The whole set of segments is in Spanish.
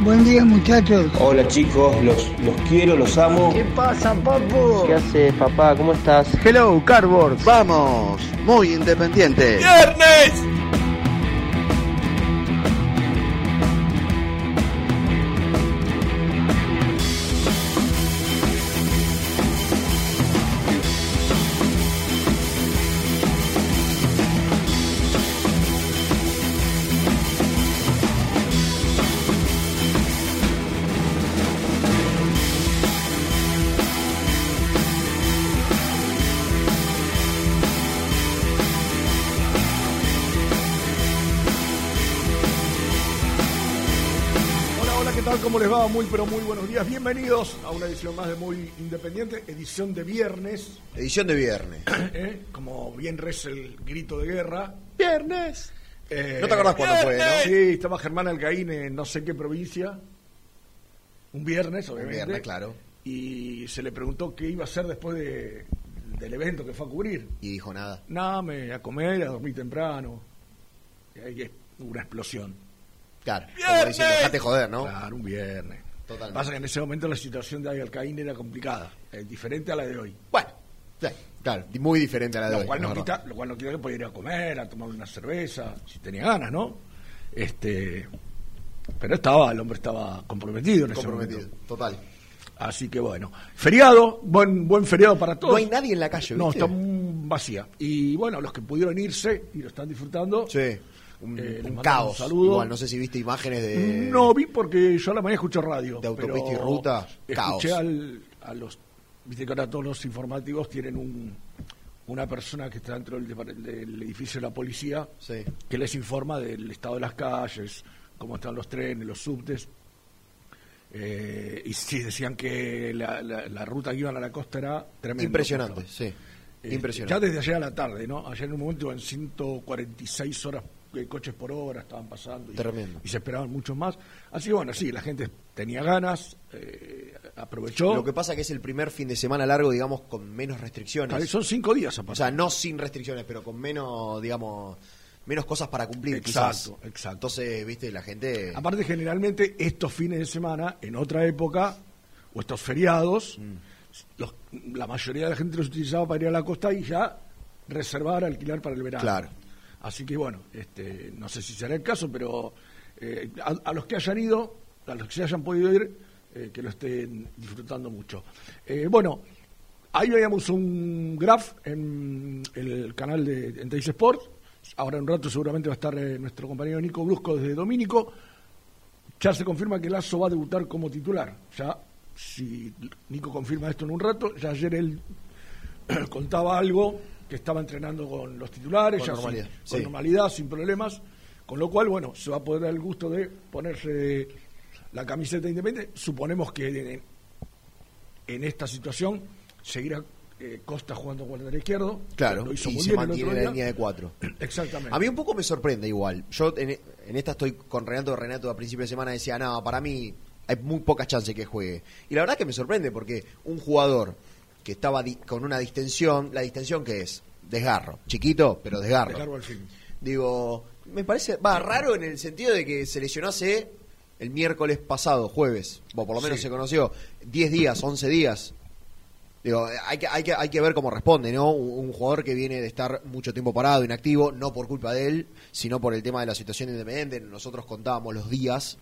Buen día muchachos. Hola chicos, los, los quiero, los amo. ¿Qué pasa, papu? ¿Qué haces, papá? ¿Cómo estás? Hello, Cardboard. Vamos, muy independiente. ¡Viernes! Muy, pero muy buenos días. Bienvenidos a una edición más de Muy Independiente, edición de viernes, Edición de viernes. ¿eh? como bien reza el grito de guerra. Viernes. Eh, ¿No te acordás cuándo fue, no? Sí, estaba Germán Alcaín en no sé qué provincia, un viernes, Un obviamente. viernes, claro. Y se le preguntó qué iba a hacer después de- del evento que fue a cubrir. Y dijo nada. Nada, me a comer, a dormir temprano. Y ahí es una explosión. Claro. Como diciendo, dejate joder, ¿no? Claro, un viernes. Totalmente. Pasa que en ese momento la situación de Alcaín era complicada, eh, diferente a la de hoy. Bueno, sí, claro, muy diferente a la de Lo hoy. cual, no quita, lo cual no quita que podía ir a comer, a tomar una cerveza, si tenía ganas, ¿no? Este, pero estaba, el hombre estaba comprometido en ese Comprometido, momento. total. Así que bueno, feriado, buen buen feriado para todos. No hay nadie en la calle, No, ¿viste? está mm, vacía. Y bueno, los que pudieron irse y lo están disfrutando. Sí, un, Eh, un caos. un. Igual, no sé si viste imágenes de... No vi porque yo a la mañana escucho radio. De autopista y ruta, Escuché caos. al- a los. Viste que ahora todos los informativos tienen un, una persona que está dentro del, del edificio de la policía Sí. que les informa del estado de las calles, cómo están los trenes, los subtes. Eh, y sí, decían que la, la- la ruta que iban a la costa era tremenda. Impresionante, sí. Eh, Impresionante. Ya desde ayer a la tarde, ¿no? Ayer en un momento iban 146 horas coches por hora, estaban pasando. Y, Tremendo. Y se esperaban muchos más. Así que bueno, sí, la gente tenía ganas, eh, aprovechó. Lo que pasa que es el primer fin de semana largo, digamos, con menos restricciones. Claro, Son cinco días a O sea, no sin restricciones, pero con menos, digamos, menos cosas para cumplir, Exacto, quizás. exacto. Entonces, viste, la gente... Aparte, generalmente, estos fines de semana, en otra época, o estos feriados, Mm. los- la mayoría de la gente los utilizaba para ir a la costa y ya reservar, alquilar para el verano. Claro. Así que bueno, este, no sé si será el caso, pero eh, a, los que hayan ido, a los que se hayan podido ir, eh, que lo estén disfrutando mucho. Eh, bueno, ahí veíamos un graph en el canal de en Teis Sport. Ahora en un rato seguramente va a estar eh, nuestro compañero Nico Brusco desde Domínico. Ya se confirma que Lazo va a debutar como titular. Ya, si Nico confirma esto en un rato, ya ayer él contaba algo que estaba entrenando con los titulares, Con ya normalidad, sin, con normalidad, sin problemas, con lo cual, bueno, se va a poder dar el gusto de ponerse la camiseta independiente. Suponemos que en, en esta situación seguirá eh, Costa jugando con el izquierdo. Claro, lo hizo y muy se bien mantiene en la línea de cuatro. Exactamente. A mí un poco me sorprende igual. Yo en, en esta estoy con Renato. Renato a principio de semana decía, no, para mí hay muy pocas chances que juegue. Y la verdad que me sorprende porque un jugador que estaba con una distensión, la distensión que es desgarro, chiquito, pero desgarro. Desgarro al fin. Digo, me parece, va, raro en el sentido de que se lesionó hace el miércoles pasado, jueves, o por lo menos Sí. se conoció, 10 días, 11 días. Digo, hay que, hay que, hay que ver cómo responde, ¿no? Un, un jugador que viene de estar mucho tiempo parado, inactivo, no por culpa de él, sino por el tema de la situación de Independiente. Nosotros contábamos los días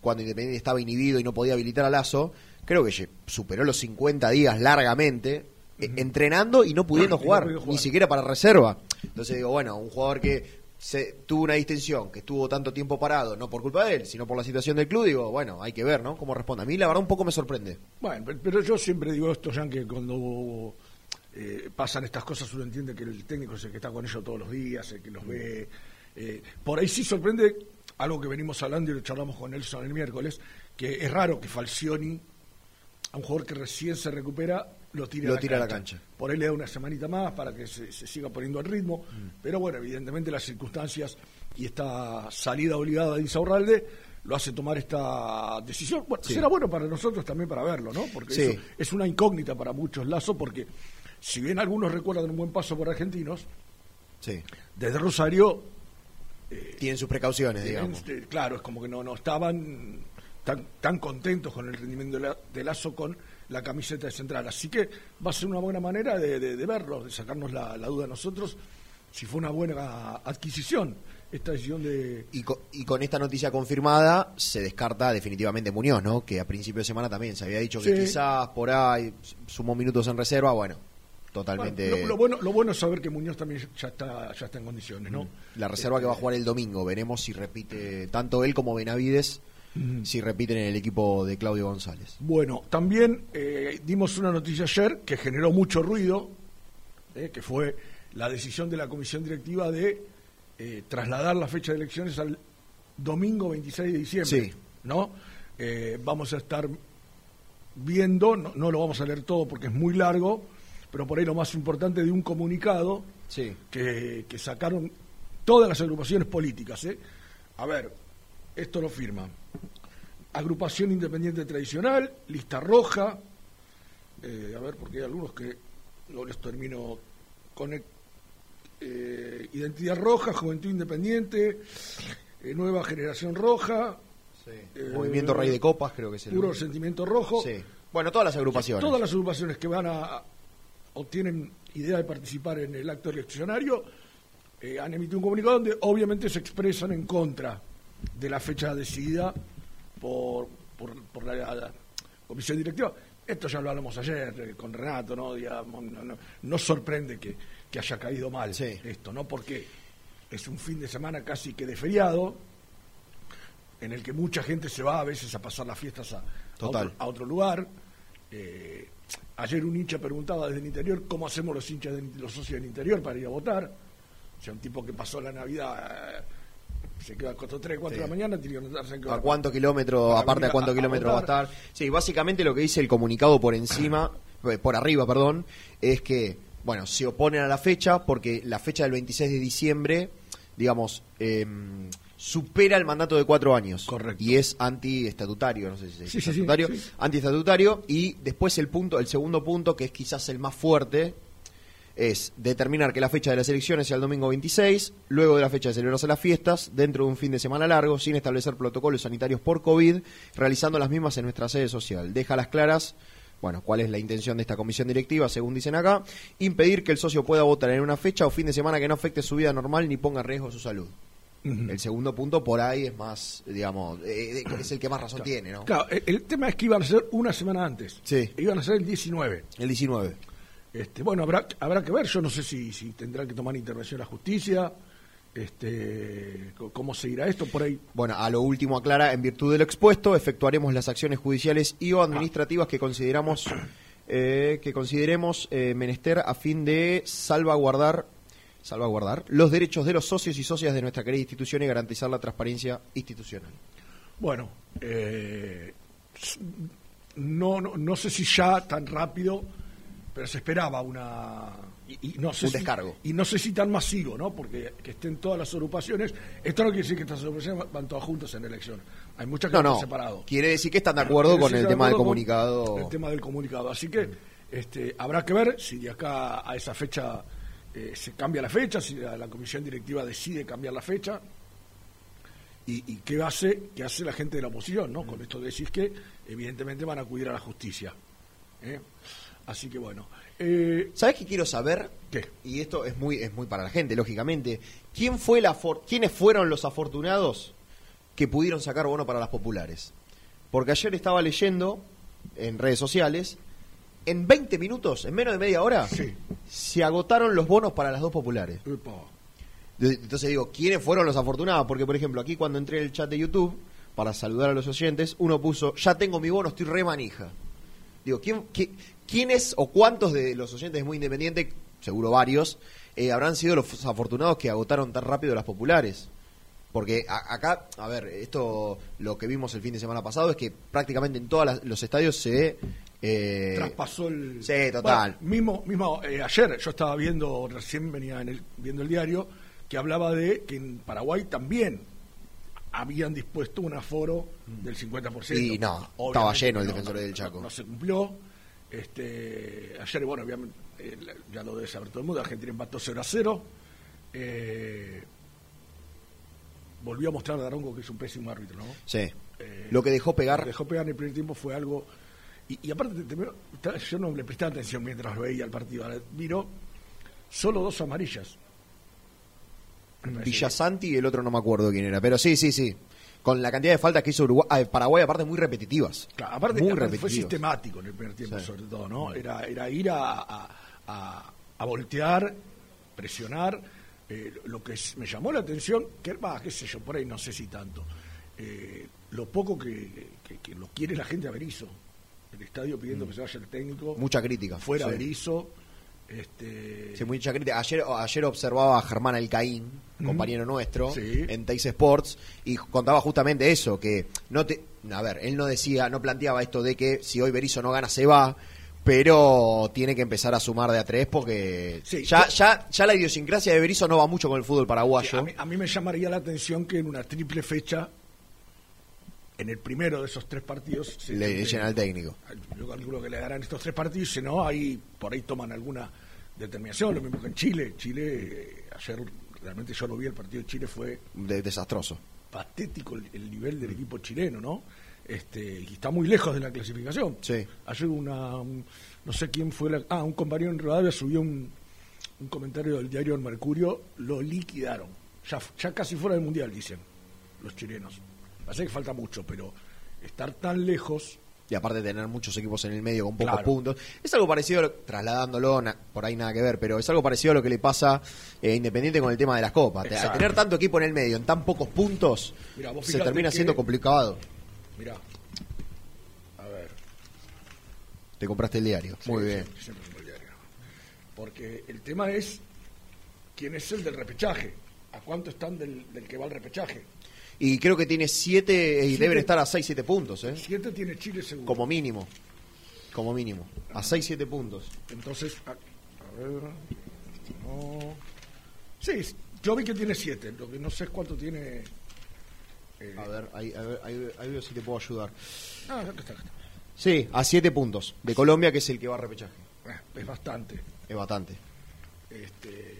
cuando Independiente estaba inhibido y no podía habilitar a Lazo. Creo que superó los 50 días largamente, eh, entrenando y no pudiendo no jugar, ni siquiera para reserva. Entonces digo, bueno, un jugador que se, tuvo una distensión, que estuvo tanto tiempo parado, no por culpa de él, sino por la situación del club, digo, bueno, hay que ver, ¿no? Cómo responde. A mí la verdad un poco me sorprende. Bueno, pe- pero yo siempre digo esto, Jan, que cuando eh, pasan estas cosas uno entiende que el técnico es el que está con ellos todos los días, el que los ve. eh, por ahí sí sorprende algo que venimos hablando y lo charlamos con Nelson el miércoles, que es raro que Falcioni, a un jugador que recién se recupera, lo tire, Lo a, la tira a la cancha. Por ahí le da una semanita más para que se, se siga poniendo al ritmo. Pero bueno, evidentemente las circunstancias y esta salida obligada de Insaurralde lo hace tomar esta decisión. Bueno, Sí. será bueno para nosotros también para verlo, ¿no? Porque Sí. eso es una incógnita para muchos Lazo, porque si bien algunos recuerdan un buen paso por argentinos, Sí. desde Rosario Tienen sus precauciones, digamos. eh, claro, es como que no, no estaban tan, tan contentos con el rendimiento de, la- de Lazo con la camiseta de central. Así que va a ser una buena manera de, de- de verlo, de sacarnos la, la duda a nosotros si fue una buena adquisición esta decisión de... Y, co- y con esta noticia confirmada se descarta definitivamente Muñoz, ¿no? Que a principio de semana también se había dicho que Sí. quizás por ahí sumó minutos en reserva, bueno, totalmente... Bueno, lo, lo bueno, lo bueno es saber que Muñoz también ya está, ya está en condiciones, ¿no? La reserva que va a jugar el domingo, veremos si repite tanto él como Benavides, si repiten en el equipo de Claudio González. Bueno, también eh, dimos una noticia ayer que generó mucho ruido, eh, que fue la decisión de la comisión directiva de eh, trasladar la fecha de elecciones al domingo 26 de diciembre. Sí. ¿no? Vamos a estar viendo, no, no lo vamos a leer todo porque es muy largo, pero por ahí lo más importante de un comunicado Sí. que, que sacaron todas las agrupaciones políticas. ¿eh? A ver, esto lo firma. Agrupación Independiente Tradicional, Lista Roja, eh, a ver, porque hay algunos que no les termino con eh, Identidad Roja, Juventud Independiente, eh, Nueva Generación Roja, eh, Movimiento Rey de Copas, creo que es el... Puro Sentimiento Rojo. Sí. Bueno, todas las agrupaciones. Todas las agrupaciones que van a o tienen idea de participar en el acto eleccionario eh, han emitido un comunicado donde obviamente se expresan en contra de la fecha decidida por, por, por la, la comisión directiva. Esto ya lo hablamos ayer eh, con Renato, ¿no? Digamos, no, no, no sorprende que, que haya caído mal Sí. esto, ¿no? Porque es un fin de semana casi que de feriado, en el que mucha gente se va a veces a pasar las fiestas a, a Total. otro, a otro lugar. Eh, ayer un hincha preguntaba desde el interior cómo hacemos los hinchas, de- los socios del interior para ir a votar. O sea, un tipo que pasó la Navidad, eh, se queda hasta 3, 4 de la mañana, tiene que anotarse ¿A kilómetros, Para aparte a cuántos a- a va a estar? Sí, básicamente lo que dice el comunicado por encima, eh, por arriba, perdón, es que, bueno, se oponen a la fecha porque la fecha del 26 de diciembre, digamos, eh, supera el mandato de cuatro años. Correcto. Y es antiestatutario, no sé si dice Sí, sí, sí, estatutario, sí. antiestatutario. Y después el punto, el segundo punto, que es quizás el más fuerte, es determinar que la fecha de las elecciones sea el domingo 26, luego de la fecha de celebrarse las fiestas, dentro de un fin de semana largo, sin establecer protocolos sanitarios por COVID, realizando las mismas en nuestra sede social. Deja las claras, bueno, cuál es la intención de esta comisión directiva, según dicen acá, impedir que el socio pueda votar en una fecha o fin de semana que no afecte su vida normal ni ponga en riesgo su salud. El segundo punto por ahí es más, digamos, eh, es el que más razón tiene, ¿no? Claro, el, el tema es que iban a ser una semana antes. Sí. Iban a ser el 19. El 19. Este, bueno, habrá, habrá que ver, yo no sé si, si tendrán que tomar intervención la justicia, este, cómo se irá esto, por ahí. Bueno, a lo último aclara, en virtud de lo expuesto, efectuaremos las acciones judiciales y o administrativas que consideramos eh, que consideremos eh, menester a fin de salvaguardar salvaguardar los derechos de los socios y socias de nuestra querida institución y garantizar la transparencia institucional. Bueno, eh, no, no, no sé si ya tan rápido pero se esperaba una y, y no sé Un si- descargo. y no sé si tan masivo, ¿no? Porque que estén todas las agrupaciones, esto no quiere decir que estas agrupaciones van todas juntas en elección. Hay muchas que No, están no. separadas. Quiere decir que están de acuerdo con el tema del con comunicado. El tema del comunicado. Así que este, habrá que ver si de acá a esa fecha eh, se cambia la fecha, si la, la comisión directiva decide cambiar la fecha. Y, y qué hace qué hace la gente de la oposición, ¿no? Con esto decís que evidentemente van a acudir a la justicia. ¿eh? Así que bueno. Eh, ¿Sabes qué quiero saber? ¿Qué? Y esto es muy, es muy para la gente, lógicamente. ¿Quién fue la for- ¿Quiénes fueron los afortunados que pudieron sacar bono para las populares? Porque ayer estaba leyendo en redes sociales, en 20 minutos, en menos de media hora, Sí. se agotaron los bonos para las dos populares. epa, Entonces digo, ¿quiénes fueron los afortunados? Porque, por ejemplo, aquí cuando entré en el chat de YouTube, para saludar a los oyentes, uno puso, ya tengo mi bono, estoy re manija. Digo, ¿quién, qué- ¿quiénes o cuántos de los oyentes de Muy Independiente, seguro varios, eh, habrán sido los afortunados que agotaron tan rápido las populares? Porque a- acá, a ver, esto lo que vimos el fin de semana pasado es que prácticamente en todos los estadios se... eh, traspasó el. sí, total. Bueno, mismo, mismo eh, ayer yo estaba viendo, recién venía en el, viendo el diario, que hablaba de que en Paraguay también habían dispuesto un aforo del 50%. Y no, estaba lleno el no, Defensor no, del Chaco. No, se cumplió. Este, ayer, bueno, obviamente, eh, ya lo debe saber todo el mundo, Argentina empató 0 a 0. Eh, volvió a mostrar a Daronco que es un pésimo árbitro, ¿no? sí. Eh, lo que dejó pegar... lo que dejó pegar en el primer tiempo fue algo. Y, y aparte, te- te- yo no le presté atención mientras veía el partido. Ahora Miro solo dos amarillas. Villasanti y el otro no me acuerdo quién era. Pero sí, sí, sí. Con la cantidad de faltas que hizo Uruguay, Paraguay, aparte muy repetitivas. Claro, aparte, muy aparte fue sistemático en el primer tiempo, Sí. sobre todo, ¿no? Era, era ir a, a, a- a voltear, presionar. eh, lo que me llamó la atención, que va, qué sé yo, por ahí no sé si tanto, eh, lo poco que, que- que lo quiere la gente a Berizzo. El estadio pidiendo que se vaya el técnico. Mm. Mucha crítica. fuera sí. Berizzo. Este, Sí, crítica. Ayer, ayer observaba a Germán Alcaín, Mm. compañero nuestro, Sí. en Teis Sports, y contaba justamente eso, que no te... A ver, él no decía, no planteaba esto de que si hoy Berizzo no gana se va, pero tiene que empezar a sumar de a tres porque Sí, ya, yo- ya, ya la idiosincrasia de Berizzo no va mucho con el fútbol paraguayo. a, mí, a mí me llamaría la atención que en una triple fecha, en el primero de esos tres partidos, se le echen al técnico. Yo calculo que le darán estos tres partidos, si no, ahí por ahí toman alguna determinación. Lo mismo que en Chile. Chile, eh, ayer realmente yo lo vi, el partido de Chile fue De- desastroso. patético el, el nivel del equipo chileno, ¿no? Este, y está muy lejos de la clasificación. Sí. Ayer una, un- no sé quién fue, la, ah, un compañero en Rodavia subió un, un comentario del diario El Mercurio, lo liquidaron. Ya, ya casi fuera del Mundial, dicen los chilenos. Parece que falta mucho, pero estar tan lejos, y aparte de tener muchos equipos en el medio con pocos Claro. puntos. Es algo parecido, lo- trasladándolo, na- por ahí nada que ver, pero es algo parecido a lo que le pasa eh, Independiente con el tema de las copas. Al Exacto. tener tanto equipo en el medio, en tan pocos puntos, Mirá, se termina que- siendo complicado. mirá, a ver, Te compraste el diario. Muy bien. siempre- siempre el diario. Porque el tema es quién es el del repechaje. ¿A cuánto están del, del que va al repechaje? Y creo que tiene siete, y Siete. deben estar a 6, 7 puntos, ¿eh? Siete tiene Chile seguro. Como mínimo. Como mínimo. A 6, 7 puntos. Entonces, a, a ver. No. Sí, yo vi que tiene siete. Lo que no sé es cuánto tiene. eh, A ver, ahí, a ver, ahí, ahí veo si te puedo ayudar. Ah, acá está, acá está. Sí, a 7 puntos. De Colombia, que es el que va a repechaje. Ah, es bastante. Es bastante. Este,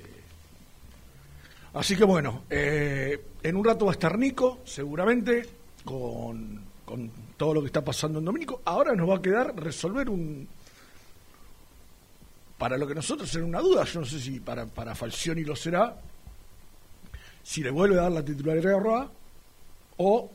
así que bueno, eh, en un rato va a estar Nico, seguramente, con, con todo lo que está pasando en Domínico. Ahora nos va a quedar resolver un. Para lo que nosotros era una duda, yo no sé si para, para Falcioni lo será, si le vuelve a dar la titularidad a Roa o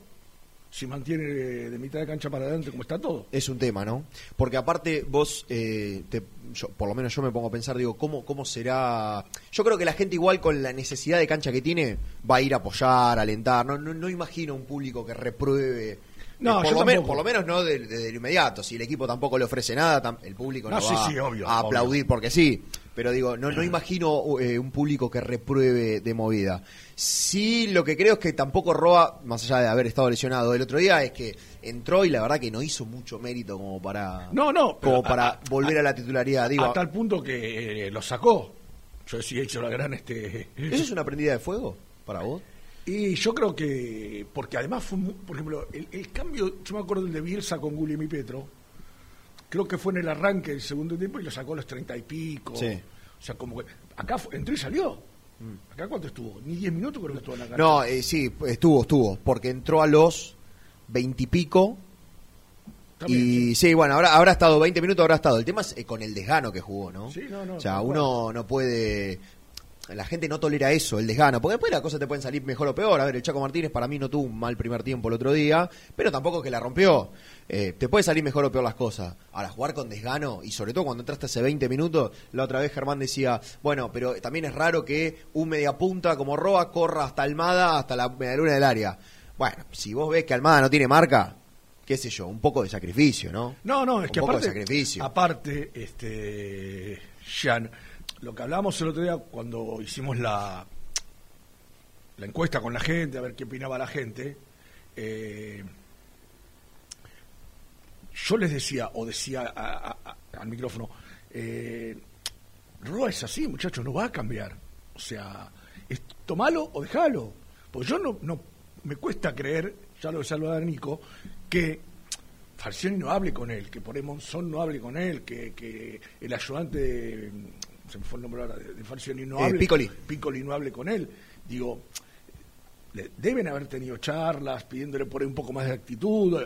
si mantiene de mitad de cancha para adelante como está todo. Es un tema, ¿no? Porque aparte vos, eh, te- yo, por lo menos yo me pongo a pensar, digo, ¿cómo, ¿cómo será? Yo creo que la gente igual con la necesidad de cancha que tiene va a ir a apoyar, a alentar. No, no, no imagino un público que repruebe No, por, yo lo menos, por lo menos no desde de, lo inmediato. Si el equipo tampoco le ofrece nada, el público no, No, sí, va sí, obvio, a obvio. aplaudir porque sí. Pero digo, no, no imagino eh, un público que repruebe de movida. Sí, lo que creo es que tampoco Roa, más allá de haber estado lesionado el otro día, es que entró y la verdad que no hizo mucho mérito como para, No, no, como para a- volver a, la titularidad. Digo, a tal punto que eh, lo sacó. Yo sí he hecho la gran este. ¿Eso es una prendida de fuego para vos? Y yo creo que, porque además fue, por ejemplo, el, el cambio, yo me acuerdo del de Bielsa con Guillem y Petro, creo que fue en el arranque del segundo tiempo y lo sacó a los treinta y pico. Sí. O sea, como que acá fue- entró y salió. ¿Acá cuánto estuvo? Ni diez minutos creo que estuvo en la cancha. No, eh, sí, estuvo, estuvo, porque entró a los veintipico. También, Y sí, bueno, habrá, habrá estado 20 minutos, habrá estado. El tema es eh, con el desgano que jugó, ¿no? Sí, no, no, O sea, uno no puede. La gente no tolera eso, el desgano, porque después las cosas te pueden salir mejor o peor. A ver, el Chaco Martínez para mí no tuvo un mal primer tiempo el otro día, pero tampoco que la rompió. Eh, te puede salir mejor o peor las cosas. Ahora, jugar con desgano, y sobre todo cuando entraste hace 20 minutos, la otra vez Germán decía, bueno, pero también es raro que un mediapunta como Roa corra hasta Almada, hasta la medialuna del área. Bueno, si vos ves que Almada no tiene marca, qué sé yo, un poco de sacrificio, ¿no? No, no, es Un que poco de aparte, sacrificio. aparte, este, Jan, lo que hablábamos el otro día cuando hicimos la, la encuesta con la gente, a ver qué opinaba la gente, eh, yo les decía, o decía a- a- a- al micrófono, eh, Roa es así, muchachos, no va a cambiar. O sea, es tomalo o déjalo. Porque yo no, no me cuesta creer, ya lo saludaba Nico, que Falcioni no hable con él, que por ahí Monzón no hable con él, que, que el ayudante de, se me fue el nombre ahora, de, de Falcioni no Eh, hable. Piccoli. Piccoli no hable con él. Digo, le- deben haber tenido charlas pidiéndole por ahí un poco más de actitud,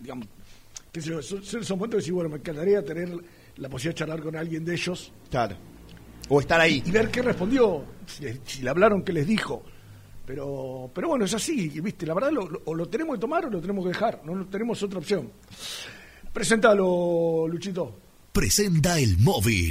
digamos, yo, son, son son momentos decir, bueno, me encantaría tener la posibilidad de charlar con alguien de ellos Claro. O estar ahí. y ver qué respondió, si, le- si le hablaron, qué les dijo. Pero, pero bueno, es así, ¿viste? La verdad, lo- lo- o lo tenemos que tomar o lo tenemos que dejar, no tenemos otra opción. Presentalo, Luchito. Presenta el móvil.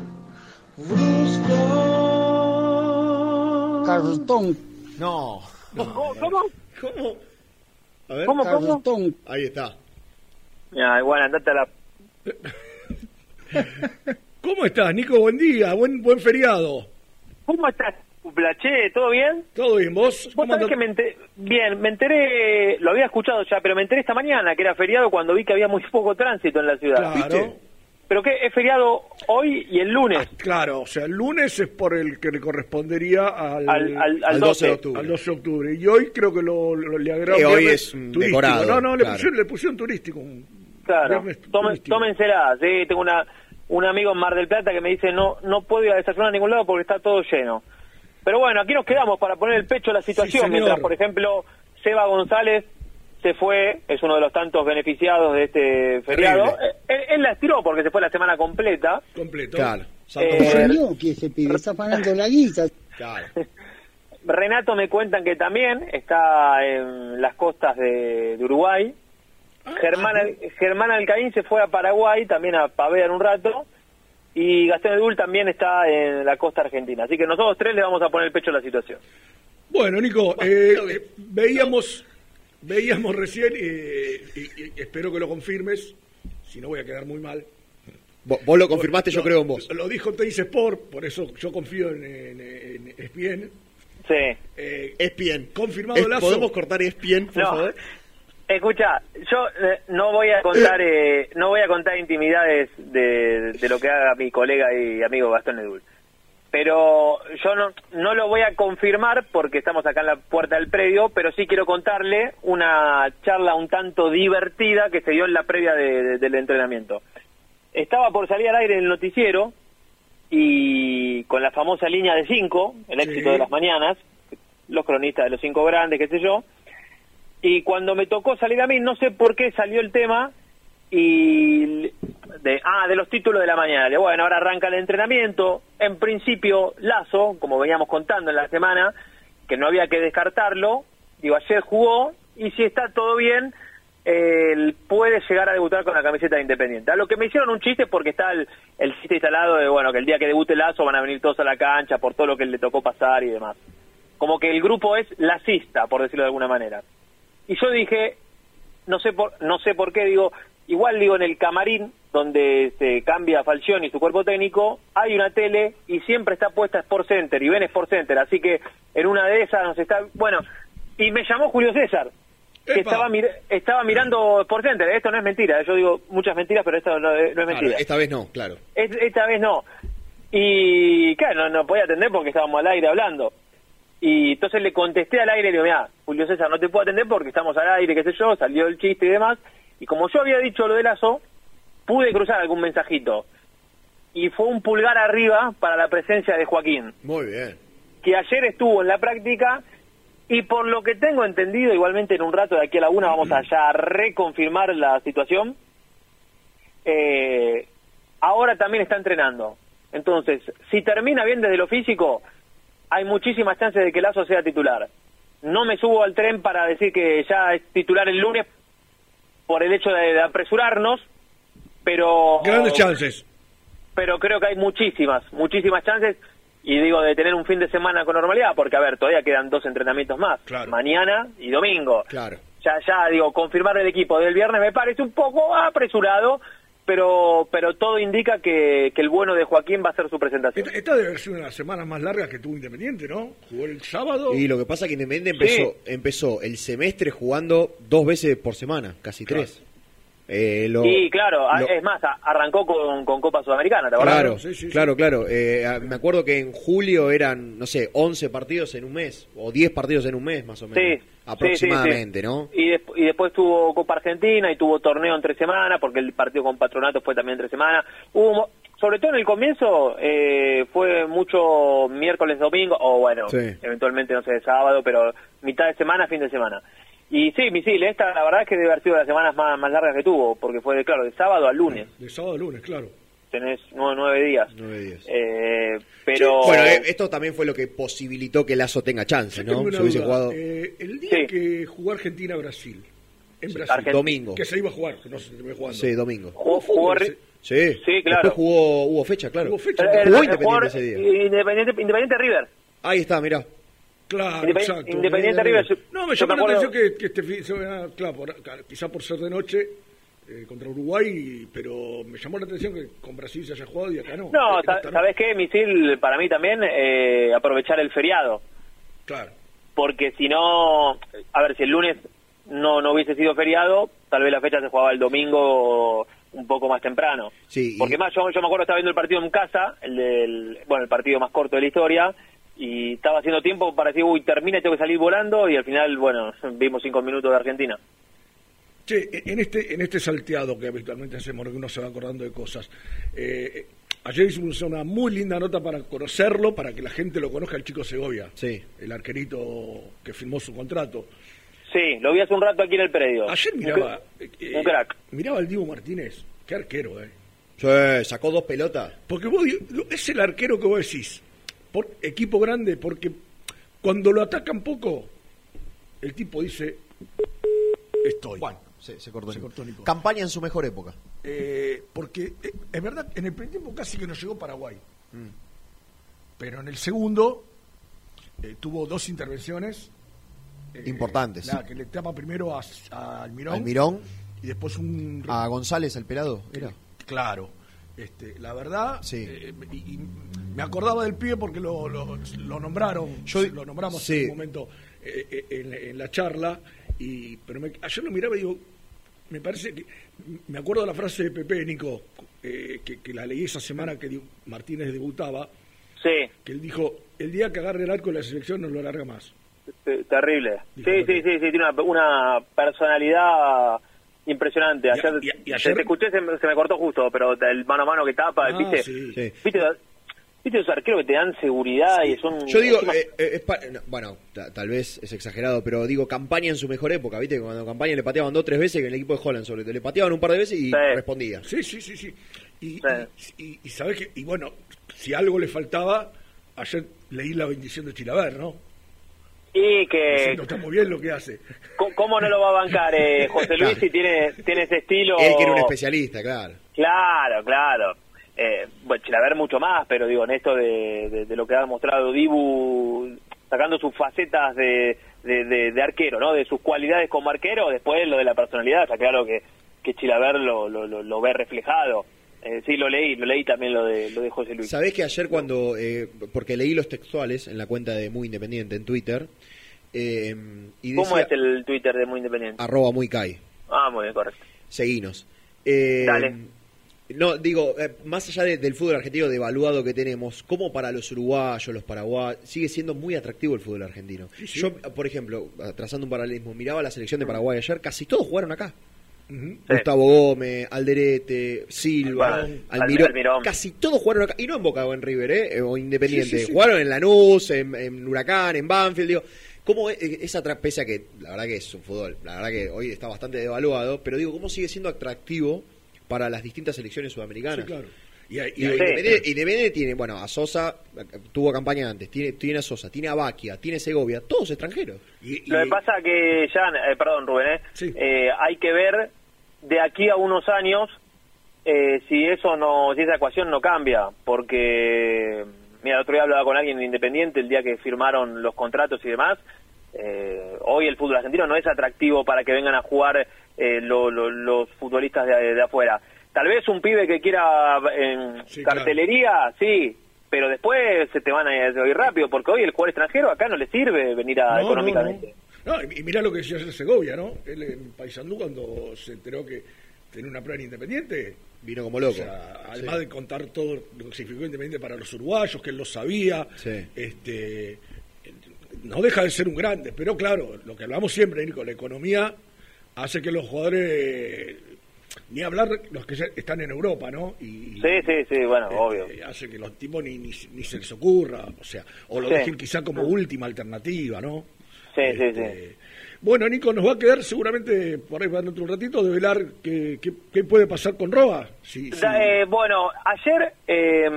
Brusco. Cartón, No. ¿Cómo? ¿Cómo? ¿Cómo? A ver. ¿Cómo? cómo? cartón. Ahí está. Ya, igual, andate a la... ¿Cómo estás, Nico? Buen día, buen buen feriado. ¿Cómo estás, Cuplaché? ¿Todo bien? ¿Todo bien? ¿Vos? Vos ¿Cómo sabés que me enteré... Bien, me enteré... Lo había escuchado ya, pero me enteré esta mañana que era feriado cuando vi que había muy poco tránsito en la ciudad. Claro. ¿Viste? ¿Pero qué? ¿Es feriado hoy y el lunes? Claro, o sea, el lunes es por el que le correspondería al, Al- al- al Al 12 de 12. octubre. al 12 de octubre. Y hoy creo que lo, lo- le agregaron Sí, hoy viernes es turístico. decorado, No, no, le, claro. pusieron, le pusieron turístico. Claro. turístico. tómensela, sí. Tengo una, un amigo en Mar del Plata que me dice no no puedo ir a desayunar a ningún lado porque está todo lleno. Pero bueno, aquí nos quedamos para poner el pecho a la situación. mientras, por ejemplo, Seba González se fue, es uno de los tantos beneficiados de este feriado. Terrible. Eh, Él, él la estiró porque se fue la semana completa. Completo. Claro. Eh, que se pide, está pagando la guisa. Claro. Renato me cuentan que también está en las costas de, de Uruguay. Ah, Germán, Al- Germán Alcaín se fue a Paraguay también a pavear un rato. Y Gastón Edul también está en la costa argentina. Así que nosotros tres le vamos a poner el pecho a la situación. Bueno, Nico, eh, eh, veíamos, veíamos recién, eh, y, y espero que lo confirmes, si no voy a quedar muy mal. Vos, vos lo confirmaste, yo creo en vos. Lo dijo Teis Sport, por eso yo confío en, en, en ESPN. Sí. Eh, bien. Confirmado Es- Lazo. ¿Podemos cortar es bien, por No. favor? Escucha, yo eh, no voy a contar eh, no voy a contar intimidades de, de lo que haga mi colega y amigo Gastón Edul. Pero yo no, no lo voy a confirmar porque estamos acá en la puerta del predio, pero sí quiero contarle una charla un tanto divertida que se dio en la previa de- de- del entrenamiento. Estaba por salir al aire en el noticiero y con la famosa línea de cinco, el Sí. éxito de las mañanas, los cronistas de los cinco grandes, qué sé yo, Y cuando me tocó salir a mí, no sé por qué salió el tema y de ah de los títulos de la mañana. Bueno, ahora arranca el entrenamiento. En principio, Lazo, como veníamos contando en la semana, que no había que descartarlo. Digo, ayer jugó y si está todo bien, él puede llegar a debutar con la camiseta de Independiente. A lo que me hicieron un chiste porque está el, el chiste instalado de, bueno, que el día que debute Lazo van a venir todos a la cancha por todo lo que le tocó pasar y demás. Como que el grupo es lacista, por decirlo de alguna manera. Y yo dije, no sé por, no sé por qué, digo, igual digo, en el camarín donde se cambia Falcioni y su cuerpo técnico, hay una tele y siempre está puesta Sport Center y ven Sport Center, así que en una de esas nos está, bueno, y me llamó Julio César, que estaba, estaba mirando Sport Center, esto no es mentira, yo digo muchas mentiras, pero esto no, es mentira. esta vez no, claro. esta vez no. Y claro, no, no podía atender porque estábamos al aire hablando. Y entonces le contesté al aire y le digo, mira, Julio César, no te puedo atender porque estamos al aire, qué sé yo, salió el chiste y demás. Y como yo había dicho lo de Lazo, pude cruzar algún mensajito. Y fue un pulgar arriba para la presencia de Joaquín. Muy bien. Que ayer estuvo en la práctica y por lo que tengo entendido, igualmente en un rato de aquí a la una vamos a reconfirmar la situación. Eh, ahora también está entrenando. Entonces, si termina bien desde lo físico, hay muchísimas chances de que Lazo sea titular. No me subo al tren para decir que ya es titular el lunes por el hecho de, apresurarnos, pero... Grandes chances. Pero creo que hay muchísimas, muchísimas chances, y digo, de tener un fin de semana con normalidad, porque, a ver, todavía quedan dos entrenamientos más, mañana y domingo. Claro. Ya, ya, digo, confirmar el equipo del viernes me parece un poco apresurado, pero pero todo indica que, que, el bueno de Joaquín va a ser su presentación. Esta, debe ser una de las semanas más largas que tuvo Independiente, ¿no? Jugó el sábado. Y lo que pasa es que Independiente empezó, empezó el semestre jugando dos veces por semana, casi tres. Eh, sí, claro, es más, arrancó con, con Copa Sudamericana, ¿te Claro, claro, claro. Eh, me acuerdo que en julio eran, no sé, 11 partidos en un mes, o 10 partidos en un mes, más o menos. Sí, aproximadamente, ¿no? Y, y, después tuvo Copa Argentina y tuvo torneo entre semanas, porque el partido con Patronato fue también entre semanas. Hubo, sobre todo en el comienzo, eh, fue mucho miércoles, domingo, o bueno, eventualmente, no sé, sábado, pero mitad de semana, fin de semana. Y sí, misil, esta la verdad es que debe haber sido de las semanas más, más largas que tuvo, porque fue, de, claro, de sábado a lunes. De sábado a lunes, claro. Tenés nueve, días. Nueve días. Eh, pero... bueno, eh, esto también fue lo que posibilitó que Lazo tenga chance, ¿no? Se hubiese jugado... Eh, el día que jugó Argentina-Brasil, en Brasil, domingo. Que se iba a jugar, que no se terminó jugando. Sí, domingo. Jugó, Sí, sí, claro. Después jugó, hubo fecha, claro. Hubo fecha. Jugó Independiente ese día. Independiente, Independiente River. Ahí está, mirá. Claro, exacto. Independiente River. No, me llamó la atención que, que este fin claro, por, quizá por ser de noche eh, contra Uruguay, pero me llamó la atención que con Brasil se haya jugado y acá no. No, ¿sabes qué, Misil? Para mí también eh, aprovechar el feriado. Claro. Porque si no, a ver, si el lunes no, no hubiese sido feriado, tal vez la fecha se jugaba el domingo un poco más temprano. Sí, Porque más, yo, yo me acuerdo estaba viendo el partido en casa, el del, bueno, el partido más corto de la historia, y estaba haciendo tiempo para decir, uy, termina y tengo que salir volando, y al final, bueno, vimos cinco minutos de Argentina. Che, en este, en este salteado que habitualmente hacemos, que uno se va acordando de cosas, eh, ayer hicimos una muy linda nota para conocerlo, para que la gente lo conozca, el chico Segovia, sí. el arquerito que firmó su contrato. Sí, lo vi hace un rato aquí en el predio. Ayer miraba... Un, un crack. Miraba al Diego Martínez, qué arquero, ¿eh? Sí, sacó dos pelotas. Porque vos, es el arquero que vos decís por equipo grande, porque cuando lo atacan poco, el tipo dice, estoy. Bueno, se, cortó, Campaña en su mejor época. Eh, porque eh, es verdad, en el primer tiempo casi que nos llegó Paraguay. Mm. Pero en el segundo eh, tuvo dos intervenciones. Importantes. que le tapa primero a, Almirón. Almirón. Y después un... A González, el pelado, era. Claro. Este, la verdad, sí. y, me acordaba del pie porque lo, lo, nombraron, Yo, lo nombramos en un momento eh, eh, en, la charla, y pero ayer lo miraba y digo, me parece que, me acuerdo de la frase de Pepe, Nico, eh, que, la leí esa semana que Martínez debutaba, sí. que él dijo, el día que agarre el arco de la selección no lo alarga más. Terrible. sí, sí, sí, sí, tiene una, una personalidad impresionante. Ayer, te escuché, se me, cortó justo, pero el mano a mano que tapa, ah, ¿viste? Sí. ¿viste? viste esos arqueros que te dan seguridad y son... Yo digo, eh, eh, es pa- no, bueno, ta- tal vez es exagerado, pero digo, campaña en su mejor época, ¿viste? Cuando campaña le pateaban dos o tres veces, que en el equipo de Holland sobre todo, le pateaban un par de veces y Sí. respondía. Sí, sí, sí, sí. Y, Sí. y, y- y sabés que, y bueno, si algo le faltaba, ayer leí la bendición de Chilaver, ¿no? Y que... Diciendo, está muy bien lo que hace. ¿Cómo- ¿Cómo no lo va a bancar eh, José Luis si tiene, tiene ese estilo? Él que era un especialista, claro. Claro, claro. Eh, bueno, Chilaver mucho más, pero digo, en esto de, de- de lo que ha mostrado Dibu, sacando sus facetas de, de, de- de arquero, ¿no? De sus cualidades como arquero, después lo de la personalidad, está claro que, que Chilaver lo, lo, lo, lo ve reflejado. Eh, sí, lo leí, lo leí también lo de, lo de José Luis. Sabés que ayer cuando, eh, porque leí los textuales en la cuenta de Muy Independiente en Twitter, eh, y ¿Cómo decía, es el Twitter de Muy Independiente? arroba muy Kai, Ah, muy bien, correcto. seguinos. Eh, Dale. No, digo, eh, más allá de- del fútbol argentino devaluado que tenemos, como para los uruguayos, los paraguayos, sigue siendo muy atractivo el fútbol argentino. Yo, por ejemplo, trazando un paralelismo, miraba la selección de Paraguay ayer, casi todos jugaron acá. Ujú. Gustavo Gómez, Alderete, Silva, Almirón. Almirón, Almirón. casi todos jugaron acá, y no en Boca o en River, ¿eh? o Independiente, Sí, sí, sí. jugaron en Lanús, en, en Huracán, en Banfield, digo, ¿cómo es esa pese a que la verdad que es un fútbol, la verdad que hoy está bastante devaluado, pero digo, ¿cómo sigue siendo atractivo para las distintas selecciones sudamericanas? Sí, claro. Y, y Y Independiente, Independiente tiene, bueno, a Sosa, eh, tuvo campaña antes, tiene, tiene a Sosa, tiene a Baquia, tiene Segovia, todos extranjeros. y- Lo que pasa que, Jan, eh, perdón Rubén, eh, eh, hay que ver de aquí a unos años eh, si eso no, si esa ecuación no cambia, porque, mira, el otro día hablaba con alguien de Independiente el día que firmaron los contratos y demás, eh, hoy el fútbol argentino no es atractivo para que vengan a jugar eh, lo- lo- los futbolistas de, de afuera. Tal vez un pibe que quiera en Sí, claro. cartelería, sí, pero después se te van a ir rápido, porque hoy el jugador extranjero acá no le sirve venir a, No, no, económicamente. No, y y mirá lo que decía Segovia, ¿no? Él en Paysandú cuando se enteró que tenía una prueba en Independiente, Vino como loco. o sea, además de contar todo lo que significó Independiente para los uruguayos, que él lo sabía, Sí. este no deja de ser un grande, pero claro, lo que hablamos siempre, Nico, la economía hace que los jugadores, ni hablar los que ya están en Europa, ¿no? Y, Sí, sí, sí, bueno, este, obvio. hace que los tipos ni, ni, ni se les ocurra, o sea, o lo Sí. dejen quizá como última alternativa, ¿no? Sí, sí, Este, sí. Bueno, Nico, nos va a quedar seguramente, por ahí de un ratito, de velar qué, qué, qué puede pasar con Roa. Da- eh, bueno, ayer eh,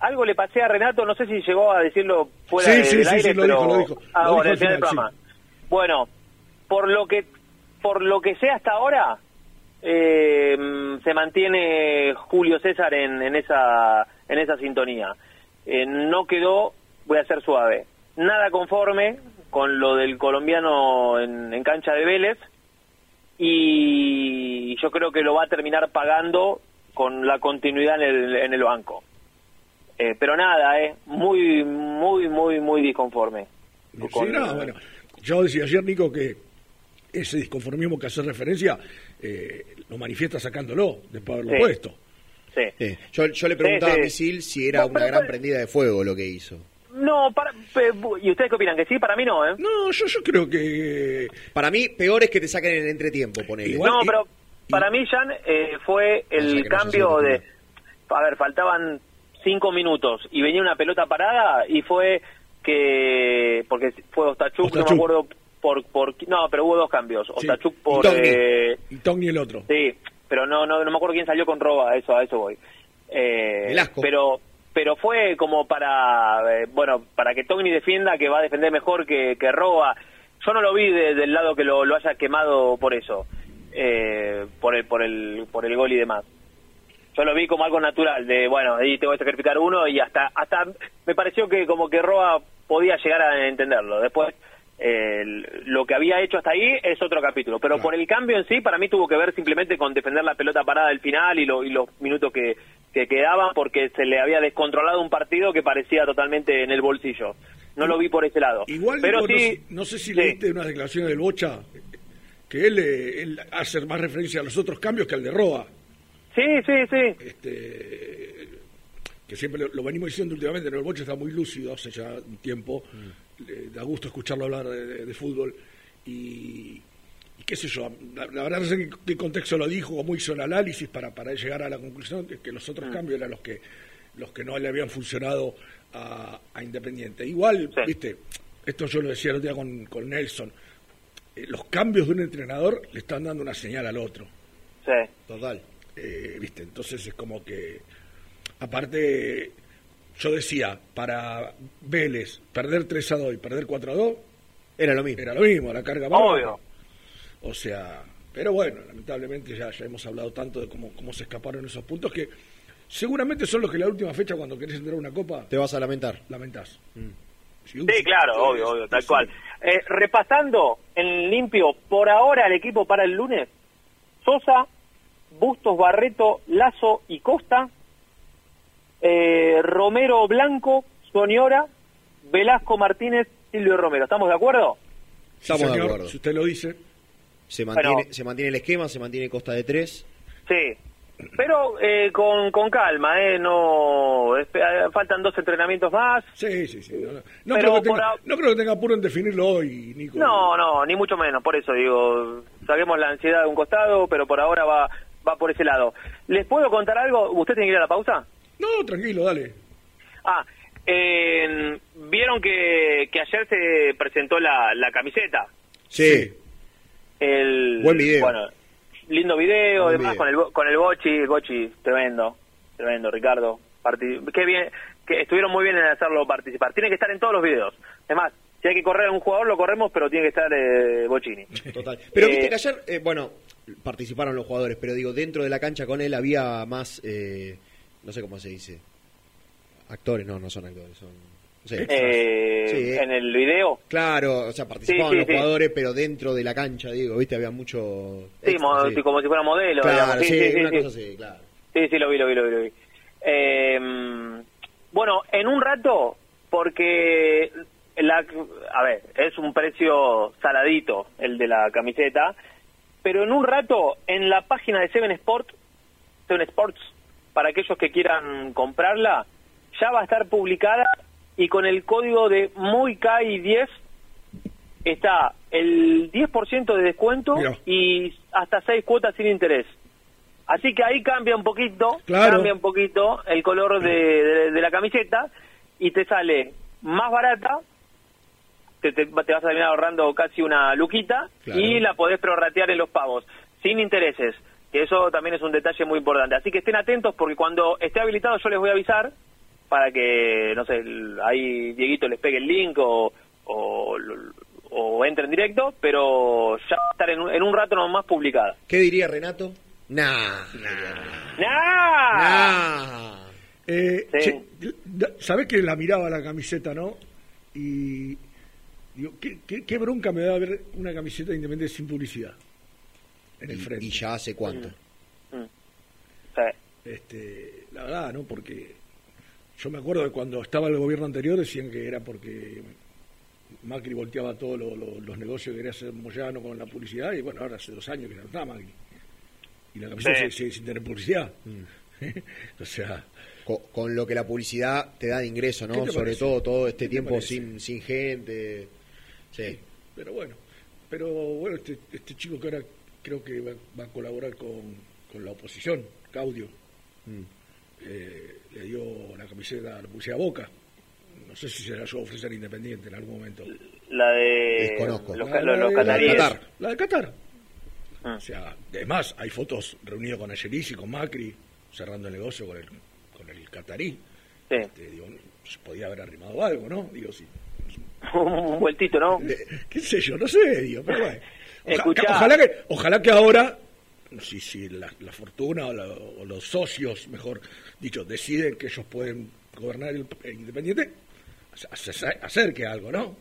algo le pasé a Renato, no sé si llegó a decirlo fuera Sí, de- sí, del sí, aire, sí, lo pero... dijo, lo dijo. Ah, Lo bueno, dijo al al final del final, programa. Bueno, por lo que por lo que sé hasta ahora, eh, se mantiene Julio César en, en esa en esa sintonía. Eh, no quedó, voy a ser suave, nada conforme con lo del colombiano en, en cancha de Vélez y yo creo que lo va a terminar pagando con la continuidad en el, en el banco. Eh, pero nada, eh, muy, muy, muy, muy disconforme. Sí, Con- no, bueno, yo decía ayer, Nico, que ese disconformismo que hace referencia eh, lo manifiesta sacándolo después de haberlo Sí. puesto. Sí. Sí. Yo, yo le preguntaba Sí, sí. a Misil si era No, una pero- gran pero- prendida de fuego lo que hizo. No, para, ¿y ustedes qué opinan? ¿Que sí? Para mí no, ¿eh? No, yo, yo creo que... Para mí, peor es que te saquen en el entretiempo, ponele. Igual- no, pero para mí, Jan, eh, fue sea, el no cambio de... A ver, faltaban cinco minutos y venía una pelota parada y fue que... Porque fue Ostachuk, no me acuerdo por... por no, pero hubo dos cambios. Sí. Ostachuk Y por... Togni. eh, Y Togni el otro. Sí, pero no, no, no me acuerdo quién salió con roba, a eso, a eso voy. Eh, Velasco. Pero, pero fue como para, eh, bueno, para que Togni defienda, que va a defender mejor que, que roba. Yo no lo vi de- del lado que lo, lo haya quemado por eso, eh, por el, por el, por el gol y demás. Yo lo vi como algo natural, de bueno, ahí te voy a sacrificar uno y hasta, hasta me pareció que como que Roa podía llegar a entenderlo. Después, eh, lo que había hecho hasta ahí es otro capítulo. Pero por el cambio en sí, para mí tuvo que ver simplemente con defender la pelota parada del final y, lo- y los minutos que, que quedaban porque se le había descontrolado un partido que parecía totalmente en el bolsillo. No lo vi por ese lado. Igual, pero no sí, sé- no, sé si sí. leíste unas declaraciones del Bocha, que él, eh, él hace más referencia a los otros cambios que al de Roa. Sí, sí, sí. este que siempre lo, lo venimos diciendo últimamente, ¿no? el Bocha está muy lúcido hace ya un tiempo, le da gusto escucharlo hablar de, de- de fútbol y qué sé yo, la, la verdad no sé en qué, contexto lo dijo, cómo hizo el análisis para, para llegar a la conclusión de que los otros cambios eran los que los que no le habían funcionado a, a Independiente. Igual, viste, esto yo lo decía el otro día con, con Nelson, eh, los cambios de un entrenador le están dando una señal al otro. Sí. Total. Eh, viste, entonces es como que, aparte, yo decía, para Vélez, perder 3 a 2 y perder 4 a 2, era lo mismo. Era lo mismo, la carga Obvio. O sea, pero bueno, lamentablemente ya, ya hemos hablado tanto de cómo, cómo se escaparon esos puntos que seguramente son los que la última fecha cuando querés entrar a una copa te vas a lamentar. Lamentás. Sí, claro, obvio, obvio, tal cual. Eh, repasando en limpio, por ahora el equipo para el lunes, Sosa, Bustos, Barreto, Lazo y Costa, eh, Romero Blanco, Soñora, Velasco Martínez, Silvio Romero. ¿Estamos de acuerdo? Estamos Sí, señor, de acuerdo. Si usted lo dice. Se mantiene, Bueno. se mantiene el esquema, se mantiene Costa de tres. Sí, pero eh, con, con calma, ¿eh? No, espe- faltan dos entrenamientos más. Sí, sí, sí. No, no. No Pero creo, tenga, no creo que tenga apuro en definirlo hoy, Nico. No, no, ni mucho menos, por eso digo, saquemos la ansiedad de un costado, pero por ahora va, va por ese lado. ¿Les puedo contar algo? ¿Usted tiene que ir a la pausa? No, tranquilo, dale. Ah, eh, vieron que, que ayer se presentó la, la camiseta. Sí. El, Buen video. Bueno, lindo video, Buen además video. con el con el Bochi, Bochi, tremendo, tremendo, Ricardo. Qué bien, que estuvieron muy bien en hacerlo participar. Tiene que estar en todos los videos. Es más, si hay que correr a un jugador, lo corremos, pero tiene que estar eh, Bochini. Total. Pero Eh, viste que ayer, eh, bueno, participaron los jugadores, pero digo, dentro de la cancha con él había más, eh, no sé cómo se dice, actores, no, no son actores, son... Eh, Sí. En el video, Claro, o sea, participaban Sí, los jugadores, pero dentro de la cancha, digo, viste, había mucho... extra, sí. como si fuera modelo. Claro, digamos. sí, una cosa así, claro. Sí, sí, lo vi, lo vi, lo vi. Lo vi. Eh, bueno, en un rato, porque, la, a ver, es un precio saladito el de la camiseta, pero en un rato, en la página de Seven Sport, Seven Sports, para aquellos que quieran comprarla, ya va a estar publicada y con el código de MUYCAI10 está el 10% de descuento Mira. y hasta 6 cuotas sin interés. Así que ahí cambia un poquito, Claro. cambia un poquito el color de, de- de la camiseta y te sale más barata, te, te- te vas a terminar ahorrando casi una luquita Claro. y la podés prorratear en los pagos, sin intereses, que eso también es un detalle muy importante. Así que estén atentos porque cuando esté habilitado yo les voy a avisar para que, no sé, ahí Dieguito les pegue el link o, o, o entren directo, pero ya va a estar en, un- en un rato nomás publicada. ¿Qué diría Renato? Nah, nah, ¡Ah! nah. Eh, Sí. che, da- ¿Sabés que la miraba la camiseta, no? Y digo, ¿qué, qué, qué bronca me da ver una camiseta de Independiente sin publicidad en el frente? y ya hace cuánto. Mm. Sí. Este, la verdad, ¿no? Porque yo me acuerdo de cuando estaba el gobierno anterior decían que era porque Macri volteaba todos lo- lo- los negocios que quería hacer Moyano con la publicidad y bueno, ahora hace dos años que no está Macri. Y la camiseta Sí. sigue, sin tener publicidad. o sea, Con, con lo que la publicidad te da de ingreso, ¿Qué ¿no? Sobre parece? todo todo este ¿Qué te tiempo sin, sin gente. Sí. pero bueno. Pero bueno, este, este chico que ahora creo que va, va a colaborar con, con la oposición, Caudio, Mm. Eh, le dio la camiseta, la publicidad a Boca. No sé si se la yo a ofrecer Independiente en algún momento. La de Desconozco. los, La- los- la los de-. Qatar. La de Qatar. Ah. O sea, además hay fotos reunidas con Ayeris y con Macri, cerrando el negocio con el, con el catarí. Sí. Este, digo, se podía haber arrimado algo, ¿no? Digo, sí. un vueltito, ¿no? ¿Qué sé yo? No sé, digo, pero bueno. Oja- ojalá, que, ojalá que ahora, si, si la, la fortuna o, la- o los socios, mejor dicho, deciden que ellos pueden gobernar el, el Independiente, acerque algo, ¿no?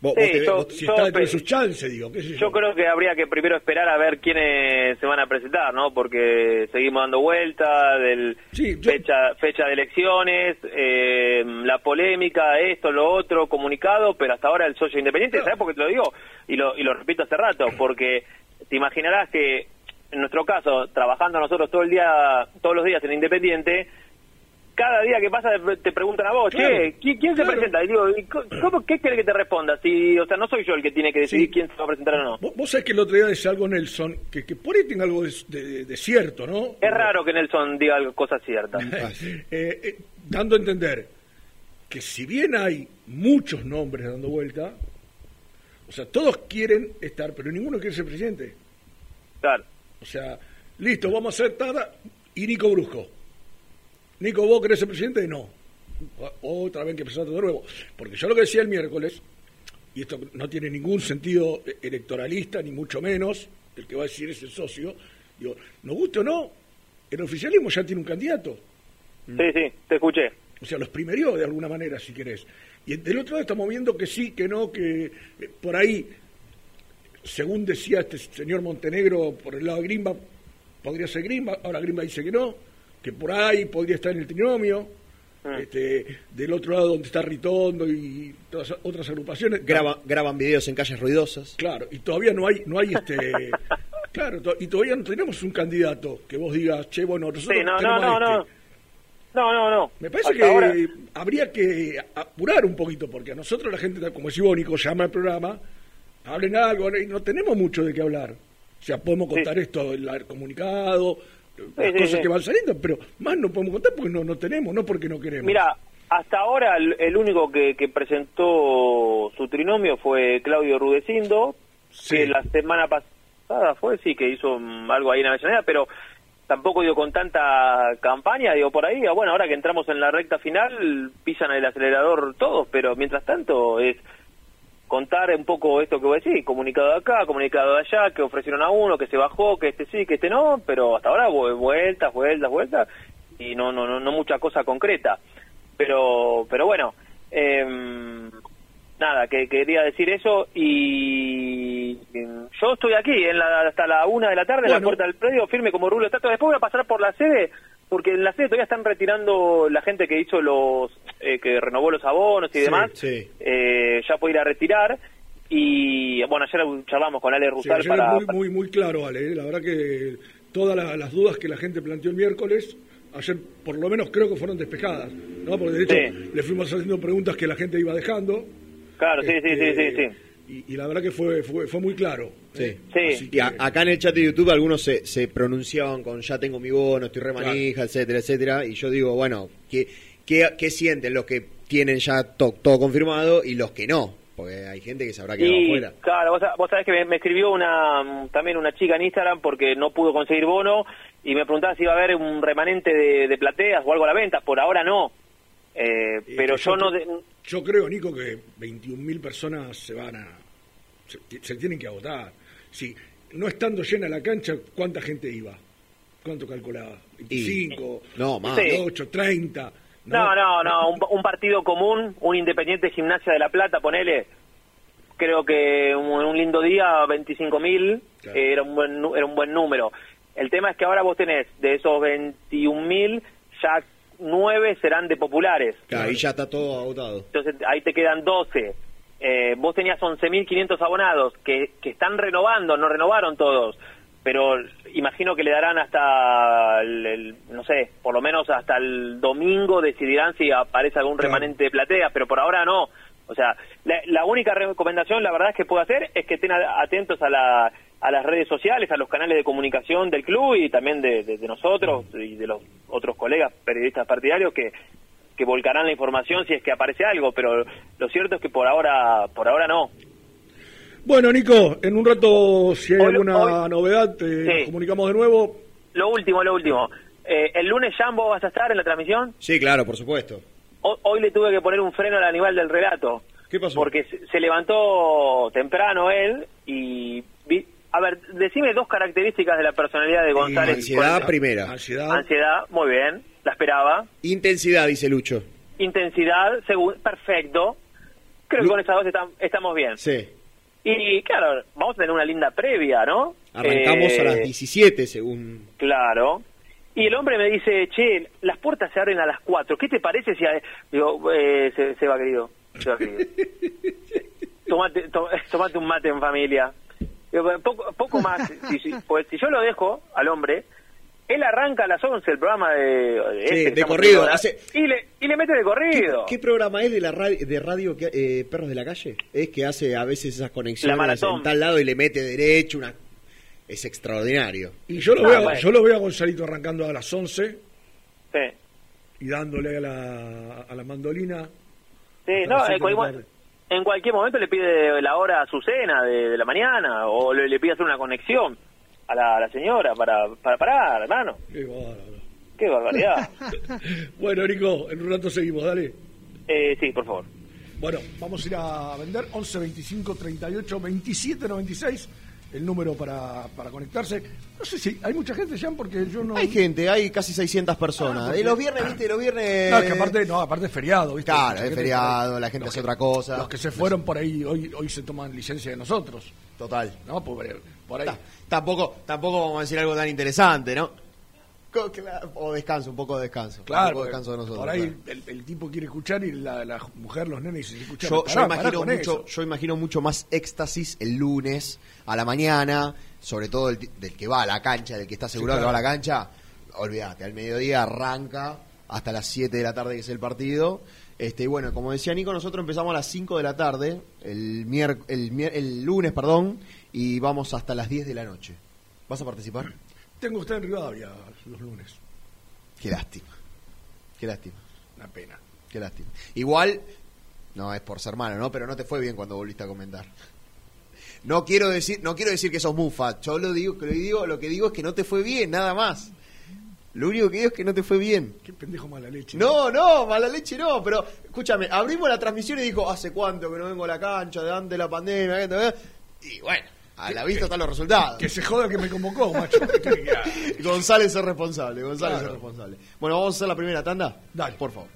Vos, Sí, vos te yo- vos- Si yo está dentro de sus chances, digo, qué sé yo. Yo creo que habría que primero esperar a ver quiénes se van a presentar, ¿no? Porque seguimos dando vuelta del Sí, yo- fecha fecha de elecciones, eh, la polémica, esto, lo otro, comunicado, pero hasta ahora el socio independiente, Claro. ¿sabes por qué te lo digo? Y lo, y lo repito hace rato, porque te imaginarás que en nuestro caso, trabajando nosotros todo el día, todos los días en Independiente, cada día que pasa te- preguntan a vos, Claro, che, ¿quién, quién se presenta? Y digo, ¿y co- ¿cómo, ¿qué quiere que te responda? Si, o sea, no soy yo el que tiene que decidir Sí. quién se va a presentar o no. Vos, vos sabés que el otro día decía algo Nelson, que, que por ahí tenga algo de, de- de cierto, ¿no? Es raro que Nelson diga algo- cosas ciertas. Eh, eh, dando a entender que si bien hay muchos nombres dando vuelta, o sea, todos quieren estar, pero ninguno quiere ser presidente. Claro. O sea, listo, vamos a hacer Tada y Nico Brusco. Nico, ¿vos querés ser presidente? No. Otra vez que empezar de nuevo. Porque yo lo que decía el miércoles, y esto no tiene ningún sentido electoralista, ni mucho menos, el que va a decir es el socio, digo, nos guste o no, el oficialismo ya tiene un candidato. Sí, sí, te escuché. O sea, los primerió de alguna manera, si querés. Y del otro lado estamos viendo que sí, que no, que eh, por ahí, según decía este señor Montenegro, por el lado de Grimba, podría ser Grimba, ahora Grimba dice que no, que por ahí podría estar en el trinomio. Mm. Este, del otro lado donde está Ritondo y todas otras agrupaciones Graba- graban videos en calles ruidosas. claro y todavía no hay no hay este claro to- y todavía no tenemos un candidato que vos digas che bueno nosotros Sí, no, no, tenemos no, a este". no. No, no, no. Me parece Hasta que ahora- habría que apurar un poquito, porque a nosotros la gente, como es Nico, llama al programa, hablen algo, y no tenemos mucho de qué hablar. O sea, podemos contar esto, el comunicado, las sí, cosas sí. que van saliendo, pero más no podemos contar porque no, no tenemos, no porque no queremos. Mira, hasta ahora el, el único que, que presentó su trinomio fue Claudio Rudecindo, Sí. que la semana pasada fue, sí, que hizo algo ahí en Avellaneda, pero tampoco dio con tanta campaña, digo, por ahí, ah, bueno, ahora que entramos en la recta final, pisan el acelerador todos, pero mientras tanto es contar un poco esto que voy a decir, comunicado de acá, comunicado de allá, que ofrecieron a uno, que se bajó, que este sí, que este no, pero hasta ahora vu- vueltas, vueltas, vueltas, y no, no, no, no mucha cosa concreta. Pero, pero bueno, em, nada, que quería decir eso y yo estoy aquí en la, hasta la una de la tarde en la puerta del predio, firme como rulo estatua. Después voy a pasar por la sede, porque en la sede todavía están retirando la gente que hizo los, eh, que renovó los abonos y Sí, demás. sí. Eh, ya puede ir a retirar. Y bueno, ayer charlamos con Ale Sí, Rusal ayer para, muy, muy, muy claro, Ale. ¿eh? La verdad que todas la- las dudas que la gente planteó el miércoles, ayer por lo menos creo que fueron despejadas. ¿no? Porque de hecho Sí. le fuimos haciendo preguntas que la gente iba dejando. Claro, sí, sí, sí, sí, Este, sí. Y, y la verdad que fue, fue, fue muy claro. Sí. Y a- acá en el chat de YouTube algunos se, se pronunciaban con ya tengo mi bono, estoy re Claro. manija, etcétera, etcétera. Y yo digo, bueno, ¿qué, qué, qué sienten los que tienen ya to- todo confirmado y los que no? Porque hay gente que se habrá quedado Y afuera. claro, vos, vos sabés que me, me escribió una mm, también una chica en Instagram porque no pudo conseguir bono y me preguntaba si iba a haber un remanente de, de plateas o algo a la venta. Por ahora no. Eh, Eh, pero yo yo no... de- Yo creo, Nico, que 21.000 personas se van a. Se, se tienen que agotar. Si no estando llena la cancha, ¿cuánta gente iba? ¿Cuánto calculaba? ¿25? No, más. Sí. 8, 30. No, no, no, un, un partido común, un Independiente Gimnasia de la Plata, ponele, creo que un, un lindo día, 25.000, Claro. eh, era, un buen, era un buen número. El tema es que ahora vos tenés, de esos 21.000, ya 9 serán de populares. Claro, ahí ya está todo agotado. Entonces ahí te quedan 12. Eh, vos tenías 11.500 abonados que, que están renovando, no renovaron todos, pero imagino que le darán hasta, el, el- no sé, por lo menos hasta el domingo decidirán si aparece algún remanente de platea, pero por ahora no. O sea, la, la única recomendación, la verdad es que puedo hacer, es que estén atentos a, la, a las redes sociales, a los canales de comunicación del club y también de, de- de nosotros y de los otros colegas periodistas partidarios que, que volcarán la información si es que aparece algo, pero lo cierto es que por ahora, por ahora no. Bueno, Nico, en un rato, si hay Hoy- alguna hoy- novedad, te Sí. nos comunicamos de nuevo. Lo último, lo último. Eh, el lunes, Jambo, vas a estar en la transmisión. Sí, claro, por supuesto. Ho- Hoy le tuve que poner un freno al animal del relato. ¿Qué pasó? Porque se, se levantó temprano él y... vi- a ver, decime dos características de la personalidad de González. Ansiedad primera. Ansiedad. Ansiedad, muy bien, la esperaba. Intensidad, dice Lucho. Intensidad, según, perfecto. Creo que con esas dos estam- estamos bien. Sí. Y claro, vamos a tener una linda previa, ¿no? Arrancamos Eh, a las 17, según... Claro. Y el hombre me dice, che, las puertas se abren a las 4. ¿Qué te parece si... a- Digo, eh, se, se va, querido. Se va, querido. tomate, to- tomate un mate en familia. Digo, poco, poco más. Si, si- pues si yo lo dejo al hombre, Él arranca a las 11 el programa de, de, este Sí, que de corrido, ahora, hace- y, le, y le mete de ¿Qué, corrido. qué programa es de la radio, de radio que, eh, Perros de la Calle? Es que hace a veces esas conexiones en tal lado y le mete derecho, una es extraordinario. Y yo lo, Ah, veo, bueno. yo lo veo a Gonzalito arrancando a las 11 Sí, y dándole a la, a la mandolina. sí no, las en, cualquier momento le pide la hora a su cena de, de la mañana o le, le pide hacer una conexión a la, a la señora para, para parar, hermano. Qué bárbaro. Qué barbaridad. Bueno, Nico, en un rato seguimos, dale. eh, sí, por favor. Bueno, vamos a ir a vender 11 25 38 27 96 el número para, para conectarse. No sé si hay mucha gente, Jean, porque yo no. Hay gente, hay casi 600 personas. Ah, porque- y los viernes, viste, los viernes... No, es que aparte, no, aparte es feriado, ¿viste? Claro, es feriado, la gente hace que- otra cosa. Los que se fueron por ahí hoy, hoy se toman licencia de nosotros. Total. ¿No? Por, por ahí. Ta- Tampoco, tampoco vamos a decir algo tan interesante, ¿no? O descanso, un poco de descanso. Claro, un poco de descanso de nosotros. por ahí claro. el, el tipo quiere escuchar y la, la mujer, los nenes dicen, escucha, Yo, yo imagino mucho, yo imagino mucho más éxtasis el lunes a la mañana, sobre todo el, del que va a la cancha, del que está asegurado claro. que va a la cancha. Olvídate, al mediodía arranca hasta las 7 de la tarde que es el partido. Este, y bueno, como decía Nico, nosotros empezamos a las 5 de la tarde, el, mier- el, mier- el lunes, perdón, y vamos hasta las 10 de la noche. ¿Vas a participar? Tengo usted en Rivadavia los lunes. Qué lástima. Qué lástima. Una pena. Qué lástima. Igual, no es por ser malo, ¿no? Pero no te fue bien cuando volviste a comentar. No quiero decir, no quiero decir que sos mufa. Yo lo digo, lo digo, lo que digo es que no te fue bien, nada más. Lo único que digo es que no te fue bien. Qué pendejo mala leche. No, no, mala leche no, pero escúchame, abrimos la transmisión y dijo, hace cuánto que no vengo a la cancha, de antes de la pandemia, y bueno, a la vista están los resultados. Que se joda que me convocó, macho. González es responsable, González Claro. es responsable. Bueno, vamos a hacer la primera tanda. Dale. Por favor.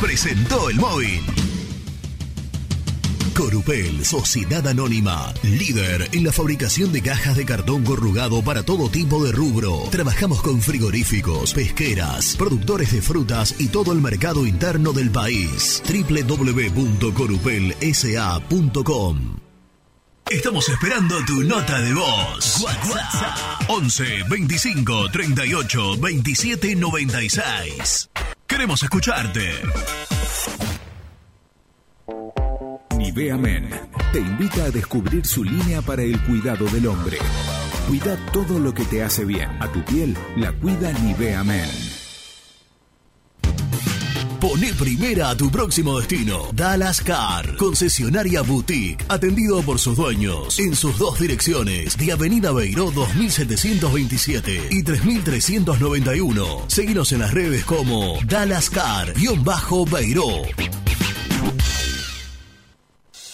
presentó el móvil. Corupel, Sociedad Anónima, líder en la fabricación de cajas de cartón corrugado para todo tipo de rubro. Trabajamos con frigoríficos, pesqueras, productores de frutas y todo el mercado interno del país. www.corupelsa.com Estamos esperando tu nota de voz. WhatsApp 11 25 38 27 96. Queremos escucharte. Nivea Men te invita a descubrir su línea para el cuidado del hombre. Cuida todo lo que te hace bien. A tu piel la cuida Nivea Men. Pone primera a tu próximo destino. Dallas Car, concesionaria boutique, atendido por sus dueños en sus dos direcciones, de Avenida Beiró 2727 y 3391. Seguinos en las redes como Dallas Car-Beiró.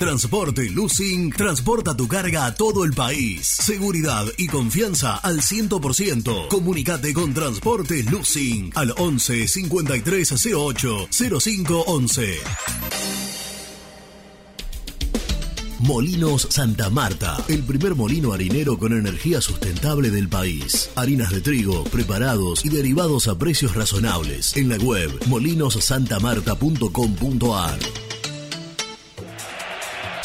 Transporte Lucing transporta tu carga a todo el país. Seguridad y confianza al 100%. Comunicate con Transporte Lucing al 11 5308 0511. Molinos Santa Marta, el primer molino harinero con energía sustentable del país. Harinas de trigo, preparados y derivados a precios razonables. En la web molinosantamarta.com.ar.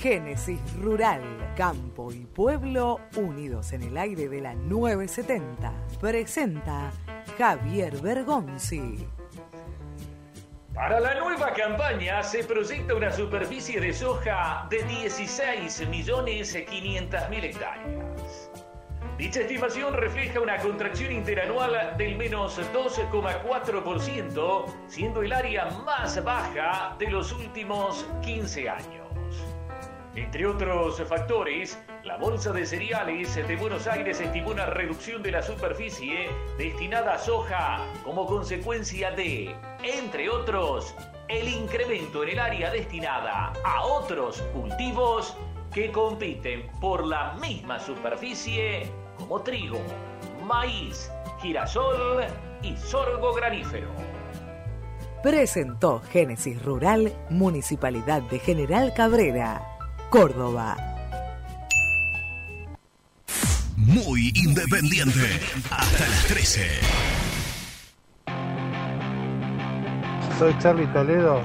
Génesis Rural, Campo y Pueblo unidos en el aire de la 970. Presenta Javier Bergonzi. Para la nueva campaña se proyecta una superficie de soja de 16.500.000 hectáreas. Dicha estimación refleja una contracción interanual del menos 12,4%, siendo el área más baja de los últimos 15 años. Entre otros factores, la Bolsa de Cereales de Buenos Aires estimó una reducción de la superficie destinada a soja como consecuencia de, entre otros, el incremento en el área destinada a otros cultivos que compiten por la misma superficie como trigo, maíz, girasol y sorgo granífero. Presentó Génesis Rural, Municipalidad de General Cabrera. Córdoba. Muy independiente. Hasta las 13. Soy Charlie Toledo.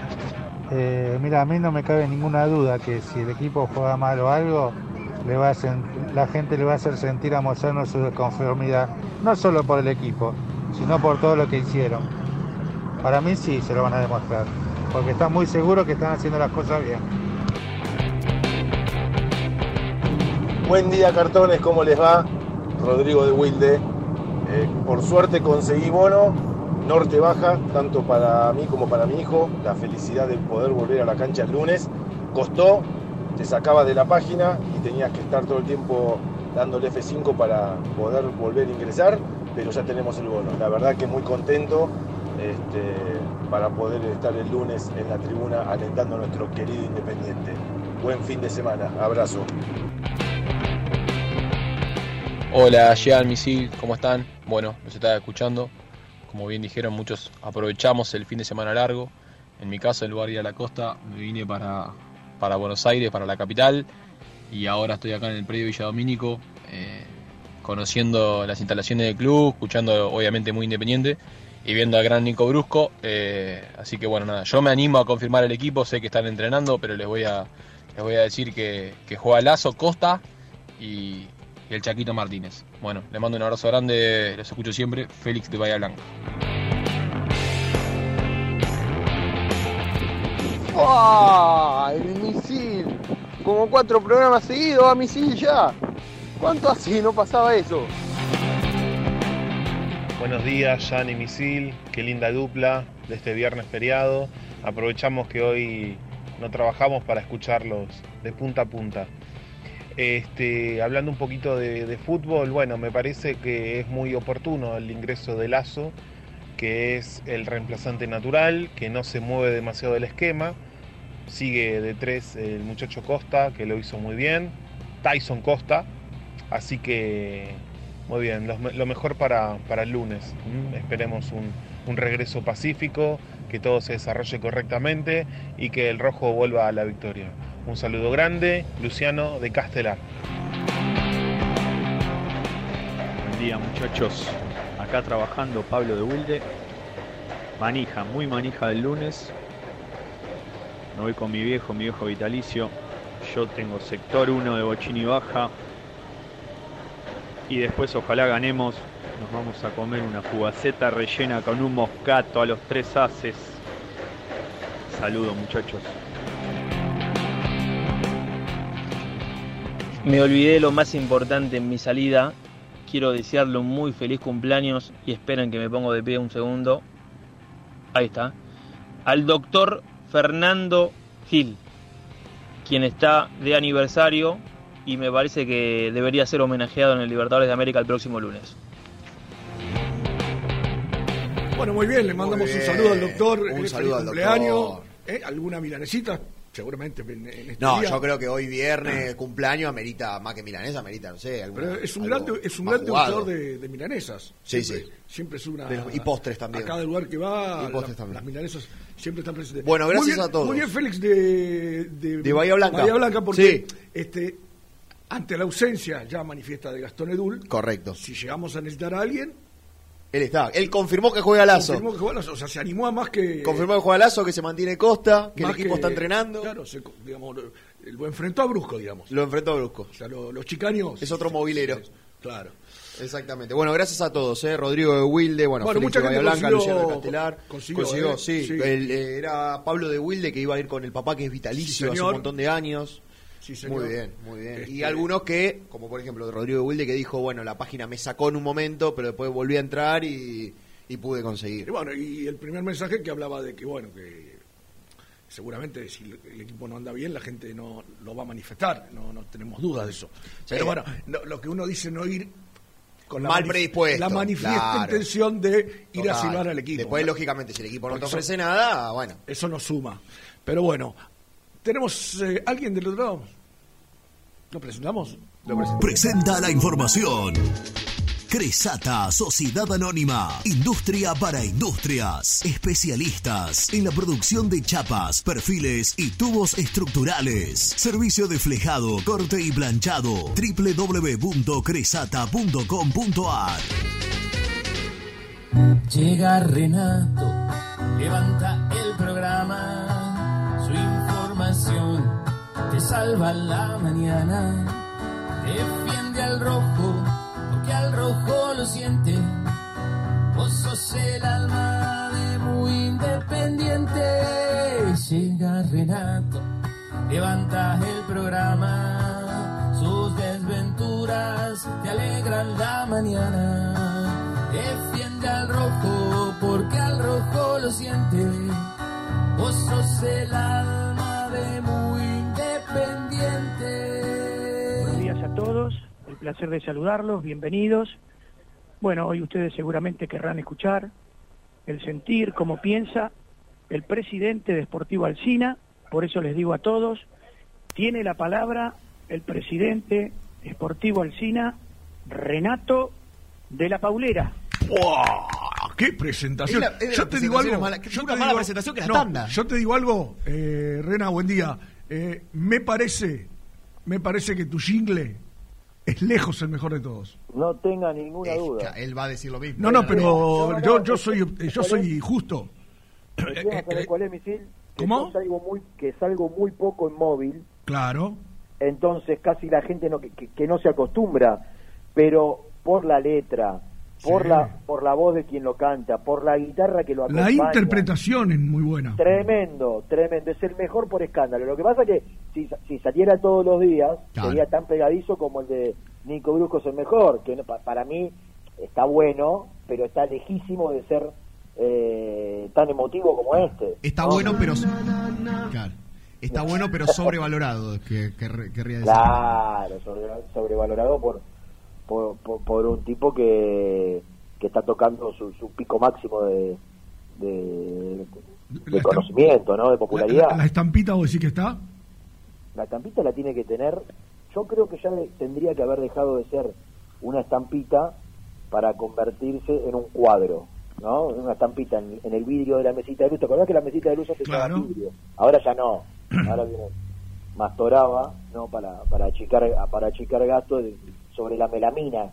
Eh, mira, a mí no me cabe ninguna duda que si el equipo juega mal o algo, le va a la gente le va a hacer sentir a Moyano su desconformidad, no solo por el equipo, sino por todo lo que hicieron. Para mí sí se lo van a demostrar, porque están muy seguros que están haciendo las cosas bien. Buen día cartones, ¿cómo les va? Rodrigo de Wilde. Eh, por suerte conseguí bono, norte baja, tanto para mí como para mi hijo. La felicidad de poder volver a la cancha el lunes. Costó, te sacaba de la página y tenías que estar todo el tiempo dándole F5 para poder volver a ingresar, pero ya tenemos el bono. La verdad que muy contento este, para poder estar el lunes en la tribuna alentando a nuestro querido Independiente. Buen fin de semana, abrazo. Hola, Jean Misil, ¿cómo están? Bueno, los estaba escuchando. Como bien dijeron, muchos aprovechamos el fin de semana largo. En mi caso, en lugar de ir a la costa, me vine para, para Buenos Aires, para la capital. Y ahora estoy acá en el predio Villa Domínico, eh, conociendo las instalaciones del club, escuchando obviamente muy independiente y viendo al gran Nico Brusco. Eh, así que bueno, nada, yo me animo a confirmar el equipo, sé que están entrenando, pero les voy a, les voy a decir que, que juega Lazo, Costa y el Chaquito Martínez. Bueno, le mando un abrazo grande, los escucho siempre, Félix de Bahía Blanca. ¡Oh! El misil. Como cuatro programas seguidos a misil ya. ¿Cuánto así no pasaba eso? Buenos días, Jan y Misil. Qué linda dupla de este viernes feriado. Aprovechamos que hoy no trabajamos para escucharlos de punta a punta. Este, hablando un poquito de, fútbol, bueno, me parece que es muy oportuno el ingreso de Lazo, que es el reemplazante natural, que no se mueve demasiado del esquema. Sigue de tres el muchacho Costa, que lo hizo muy bien. Tyson Costa. Así que, muy bien, lo, mejor para, el lunes. Esperemos un, un regreso pacífico, que todo se desarrolle correctamente y que el rojo vuelva a la victoria. Un saludo grande, Luciano de Castelar. Buen día muchachos, acá trabajando Pablo de Wilde. Manija, muy manija del lunes. Me voy con mi viejo, mi viejo vitalicio. Yo tengo sector 1 de Bochini Baja. Y después ojalá ganemos. Nos vamos a comer una fugaceta rellena con un moscato a los tres haces. Saludos muchachos. Me olvidé lo más importante en mi salida. Quiero desearle un muy feliz cumpleaños y esperen que me pongo de pie un segundo. Ahí está. Al doctor Fernando Gil. quien está de aniversario y me parece que debería ser homenajeado en el Libertadores de América el próximo lunes. Bueno, muy bien, le mandamos bien. un saludo al doctor. Un eh, feliz saludo al cumpleaños. doctor. Eh, ¿Alguna milanesita? Seguramente en, en este No, día. yo creo que hoy viernes, cumpleaños, amerita más que milanesa, amerita, no sé. alguna- Pero es un gran, es un gran degustador de, de milanesas. Sí, Siempre- sí. Siempre es una. Los- y postres también. A cada lugar que va, la- también. las milanesas siempre están presentes. Bueno, gracias bien- a todos. Muy bien, Félix, de, de, De Bahía Blanca. Bahía Blanca, porque Sí. este, ante la ausencia ya manifiesta de Gastón Edul, Correcto. si llegamos a necesitar a alguien, Él está. Él confirmó que juega Lazo. confirmó que juega Lazo. O sea, se animó a más que. Confirmó que juega Lazo, que se mantiene Costa, que el equipo que- está entrenando. Claro, se- digamos, lo, enfrentó a Brusco, digamos. Lo enfrentó a Brusco. O sea, lo- los chicaños. Es otro movilero. Claro. Exactamente. Bueno, gracias a todos, ¿eh? Rodrigo de Wilde, bueno, Bueno, mucha gente Blanca, consiguió- Luciano de Castelar. consiguió, ¿eh? sí. Sí. El, eh, era Pablo de Wilde que iba a ir con el papá que es vitalicio Sí, hace un montón de años. Sí, señor. Muy bien, muy bien. Y Este- algunos que, como por ejemplo Rodrigo de Wilde, que dijo, bueno, la página me sacó en un momento, pero después volví a entrar y, y pude Y conseguir. bueno, y el primer mensaje que hablaba de que, bueno, que seguramente si el equipo no anda bien, la gente no lo va a manifestar, no, no tenemos dudas de eso. Pero bueno, no- lo que uno dice no ir con la Mal predispuesto, La manifiesta claro. intención de ir a silbar al equipo. Después, ¿no? lógicamente, si el equipo no te eso- ofrece nada, bueno. Eso nos suma. Pero bueno, ¿tenemos eh, alguien del otro lado? ¿Lo presentamos? Presenta la información. Cresata, Sociedad Anónima, Industria para Industrias, especialistas en la producción de chapas, perfiles y tubos estructurales. Servicio de flejado, corte y planchado. www.cresata.com.ar Llega Renato, levanta el programa, te salva la mañana, defiende al rojo, porque al rojo lo siente, vos sos el alma de muy independiente. Llega Renato, levanta el programa, sus desventuras te alegran la mañana. Defiende al rojo porque al rojo lo siente. Vos sos el alma el placer de saludarlos, bienvenidos. Bueno, hoy ustedes seguramente querrán escuchar el sentir, cómo piensa el presidente de Sportivo Alcina, por eso les digo a todos, tiene la palabra el presidente de Sportivo Alcina, Renato de la Paulera. ¡Wow! ¡Qué presentación! Es la- es de yo te digo algo. yo te digo- presentación que la no, tanda. Yo te digo algo, eh, Rena, buen día. Eh, me parece, me parece que tu jingle es lejos el mejor de todos. No tenga ninguna duda. Él va a decir lo mismo. No, no, pero No, no, yo, yo es- soy, es- yo ¿cuál soy justo. ¿Quieren saber cuál es, Misil? Que ¿Cómo? yo salgo muy, que salgo muy poco en móvil, Claro. entonces casi la gente no, que, que- que no se acostumbra, pero por la letra, por Sí. la por la voz de quien lo canta, por la guitarra que lo La acompaña. interpretación es muy buena. Tremendo, tremendo, es el mejor por escándalo. Lo que pasa que si, si saliera todos los días, Claro. sería tan pegadizo como el de Nico Brusco es el mejor, que no- pa- para mí está bueno, pero está lejísimo de ser eh, tan emotivo como este. Está ¿no? bueno, pero. Claro. Está bueno, pero sobrevalorado, que, que- querría decir. Claro, sobre- sobrevalorado por, por, por, por un tipo que, que está tocando su, su pico máximo de, de, de conocimiento, ¿no? De popularidad. La, la estampita vos decís que está. La estampita la tiene que tener, yo creo que ya le- tendría que haber dejado de ser una estampita para convertirse en un cuadro, ¿no? Una estampita en, en el vidrio de la mesita de luz. ¿Te acordás que la mesita de luz antes Claro. vidrio? Ahora ya no. Ahora viene más toraba, ¿no? Para, para achicar, para achicar gasto de- sobre la melamina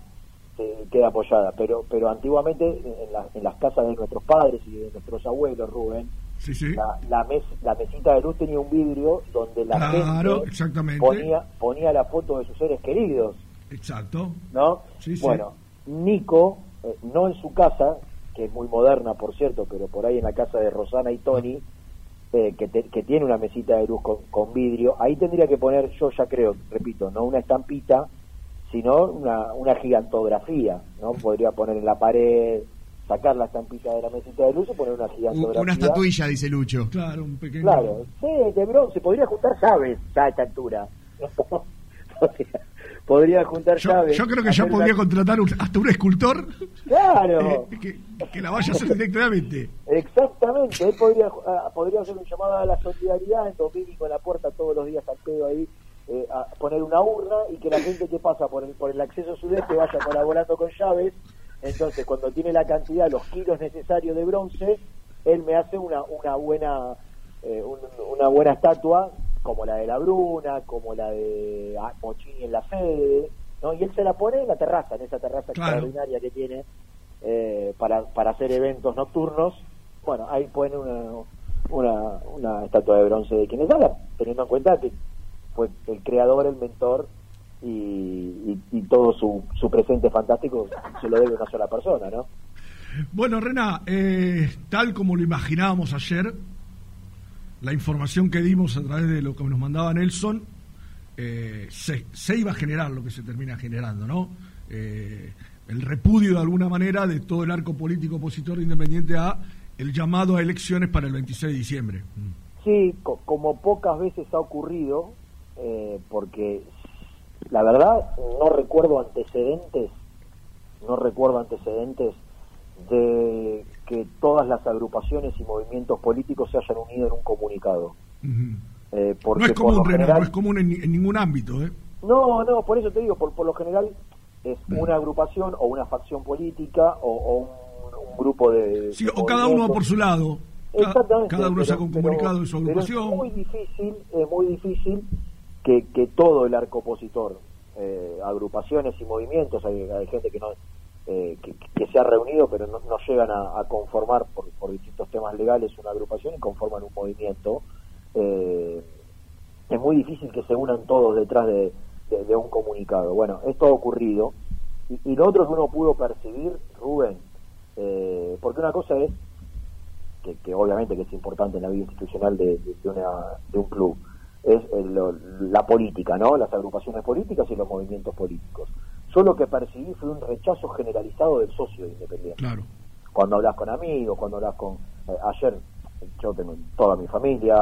se queda apoyada. Pero, pero antiguamente en, la- en las casas de nuestros padres y de nuestros abuelos, Rubén, Sí, sí. la, la, mes- la mesita de luz tenía un vidrio donde la Claro, gente exactamente. ponía, ponía la foto de sus seres queridos, Exacto. ¿no? Sí, sí. Bueno, Nico, eh, no en su casa, que es muy moderna, por cierto, pero por ahí en la casa de Rosana y Tony, eh, que, te- que tiene una mesita de luz con, con vidrio, ahí tendría que poner, yo ya creo, repito, no una estampita, sino una, una gigantografía, ¿no? Podría poner en la pared, sacar la estampita de la mesita de luz y poner una gigantografía. Una estatuilla, dice Lucho. Claro, un pequeño. Claro, sí, de bronce, podría juntar llaves ya a esta altura. podría, podría juntar Yo, llaves. yo creo que ya hacer podría contratar un- hasta un escultor Claro. eh, que, que la vaya a hacer directamente. Exactamente, él podría, ah, podría hacer un llamado a la solidaridad en Domínico en la puerta todos los días al pedo ahí, eh, a poner una urna y que la gente que pasa por el, por el acceso sudeste vaya colaborando con llaves. Entonces, cuando tiene la cantidad, los kilos necesarios de bronce, él me hace una, una buena eh, un- una buena estatua como la de la Bruna, como la de ah, Mochini en la sede, ¿no? Y él se la pone en la terraza, en esa terraza Claro. extraordinaria que tiene eh, para, para hacer eventos nocturnos. Bueno, ahí pone una, una, una estatua de bronce de quienes hablan, teniendo en cuenta que fue el creador, el mentor y, y, y todo su, su presente fantástico se lo debe a una sola persona, ¿no? Bueno, Rena, eh, tal como lo imaginábamos ayer, la información que dimos a través de lo que nos mandaba Nelson, eh, se, se iba a generar lo que se termina generando, ¿no? Eh, el repudio de alguna manera de todo el arco político opositor independiente a el llamado a elecciones para el 26 de diciembre. Sí, co- como pocas veces ha ocurrido, eh, porque la verdad no recuerdo antecedentes, no recuerdo antecedentes de que todas las agrupaciones y movimientos políticos se hayan unido en un comunicado. Eh, porque No es por común, Rena, general- no es común en, ni- en ningún ámbito, ¿eh? No, no, por eso te digo, por, por lo general es una agrupación o una facción política o, o un, un grupo de... Sí, de o cada uno va por su lado. Exactamente. Cada uno pero- saca un pero- comunicado de su pero agrupación. es muy difícil, es muy difícil que, que todo el arco opositor, eh, agrupaciones y movimientos, hay, gente que no eh, que, que se ha reunido pero no, no llegan a, conformar por, por distintos temas legales una agrupación y conforman un movimiento. Eh, es muy difícil que se unan todos detrás de, un comunicado. Bueno, esto ha ocurrido. Y, y lo otro que uno pudo percibir, Rubén, eh, porque una cosa es que, que obviamente que es importante en la vida institucional de una- de un club, es el- lo- la política, ¿no? Las agrupaciones políticas y los movimientos políticos. Yo lo que percibí fue un rechazo generalizado del socio de Independiente. Claro. Cuando hablas con amigos, cuando hablas con... eh, ayer yo tengo toda mi familia,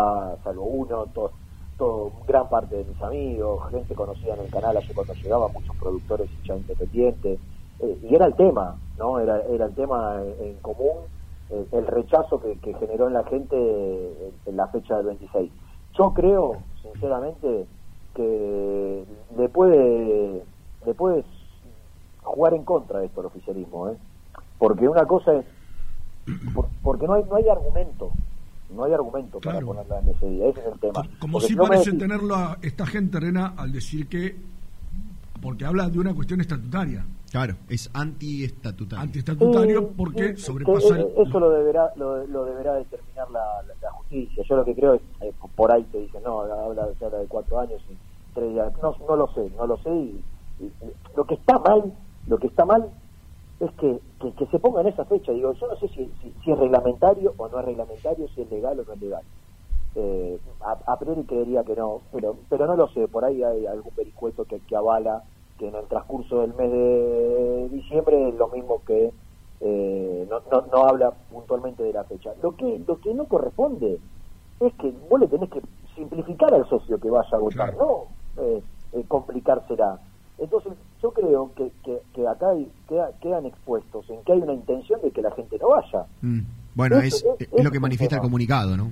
salvo uno, todo, todo, gran parte de mis amigos, gente conocida en el canal ayer cuando llegaba, muchos productores ya independientes, eh, y era el tema, ¿no? Era, era el tema en, en común, eh, el rechazo que, que generó en la gente eh, en la fecha del 26. Yo creo, sinceramente, que le puede, le puede jugar en contra de esto el oficialismo, ¿eh? Porque una cosa es, por- porque no hay, no hay argumento, no hay argumento para ponerla en ese día, ese es el tema. Como si si no me parece decís- tenerlo a esta gente, Rena, al decir que. Porque habla de una cuestión estatutaria. Claro, es antiestatutario. Antiestatutario Sí, porque sí, sobrepasa eh, eso lo deberá lo, lo deberá determinar la, la- la justicia yo lo que creo es eh, por ahí te dicen no habla, se habla de cuatro años y tres días no, no lo sé no lo sé y, y- y lo que está mal lo que está mal es que, que, que se ponga en esa fecha digo yo no sé si, si, si es reglamentario o no es reglamentario si es legal o no es legal eh, a, a priori creería que no pero pero no lo sé por ahí hay algún vericueto que, que avala que en el transcurso del mes de diciembre es lo mismo que eh, no, no, no habla puntualmente de la fecha. Lo que, lo que no corresponde es que vos le tenés que simplificar al socio que vaya a votar, no eh, eh, complicársela. Entonces, yo creo que, que, que acá hay- queda- quedan expuestos en que hay una intención de que la gente no vaya. Mm. Bueno, es, es- lo que manifiesta el comunicado, ¿no?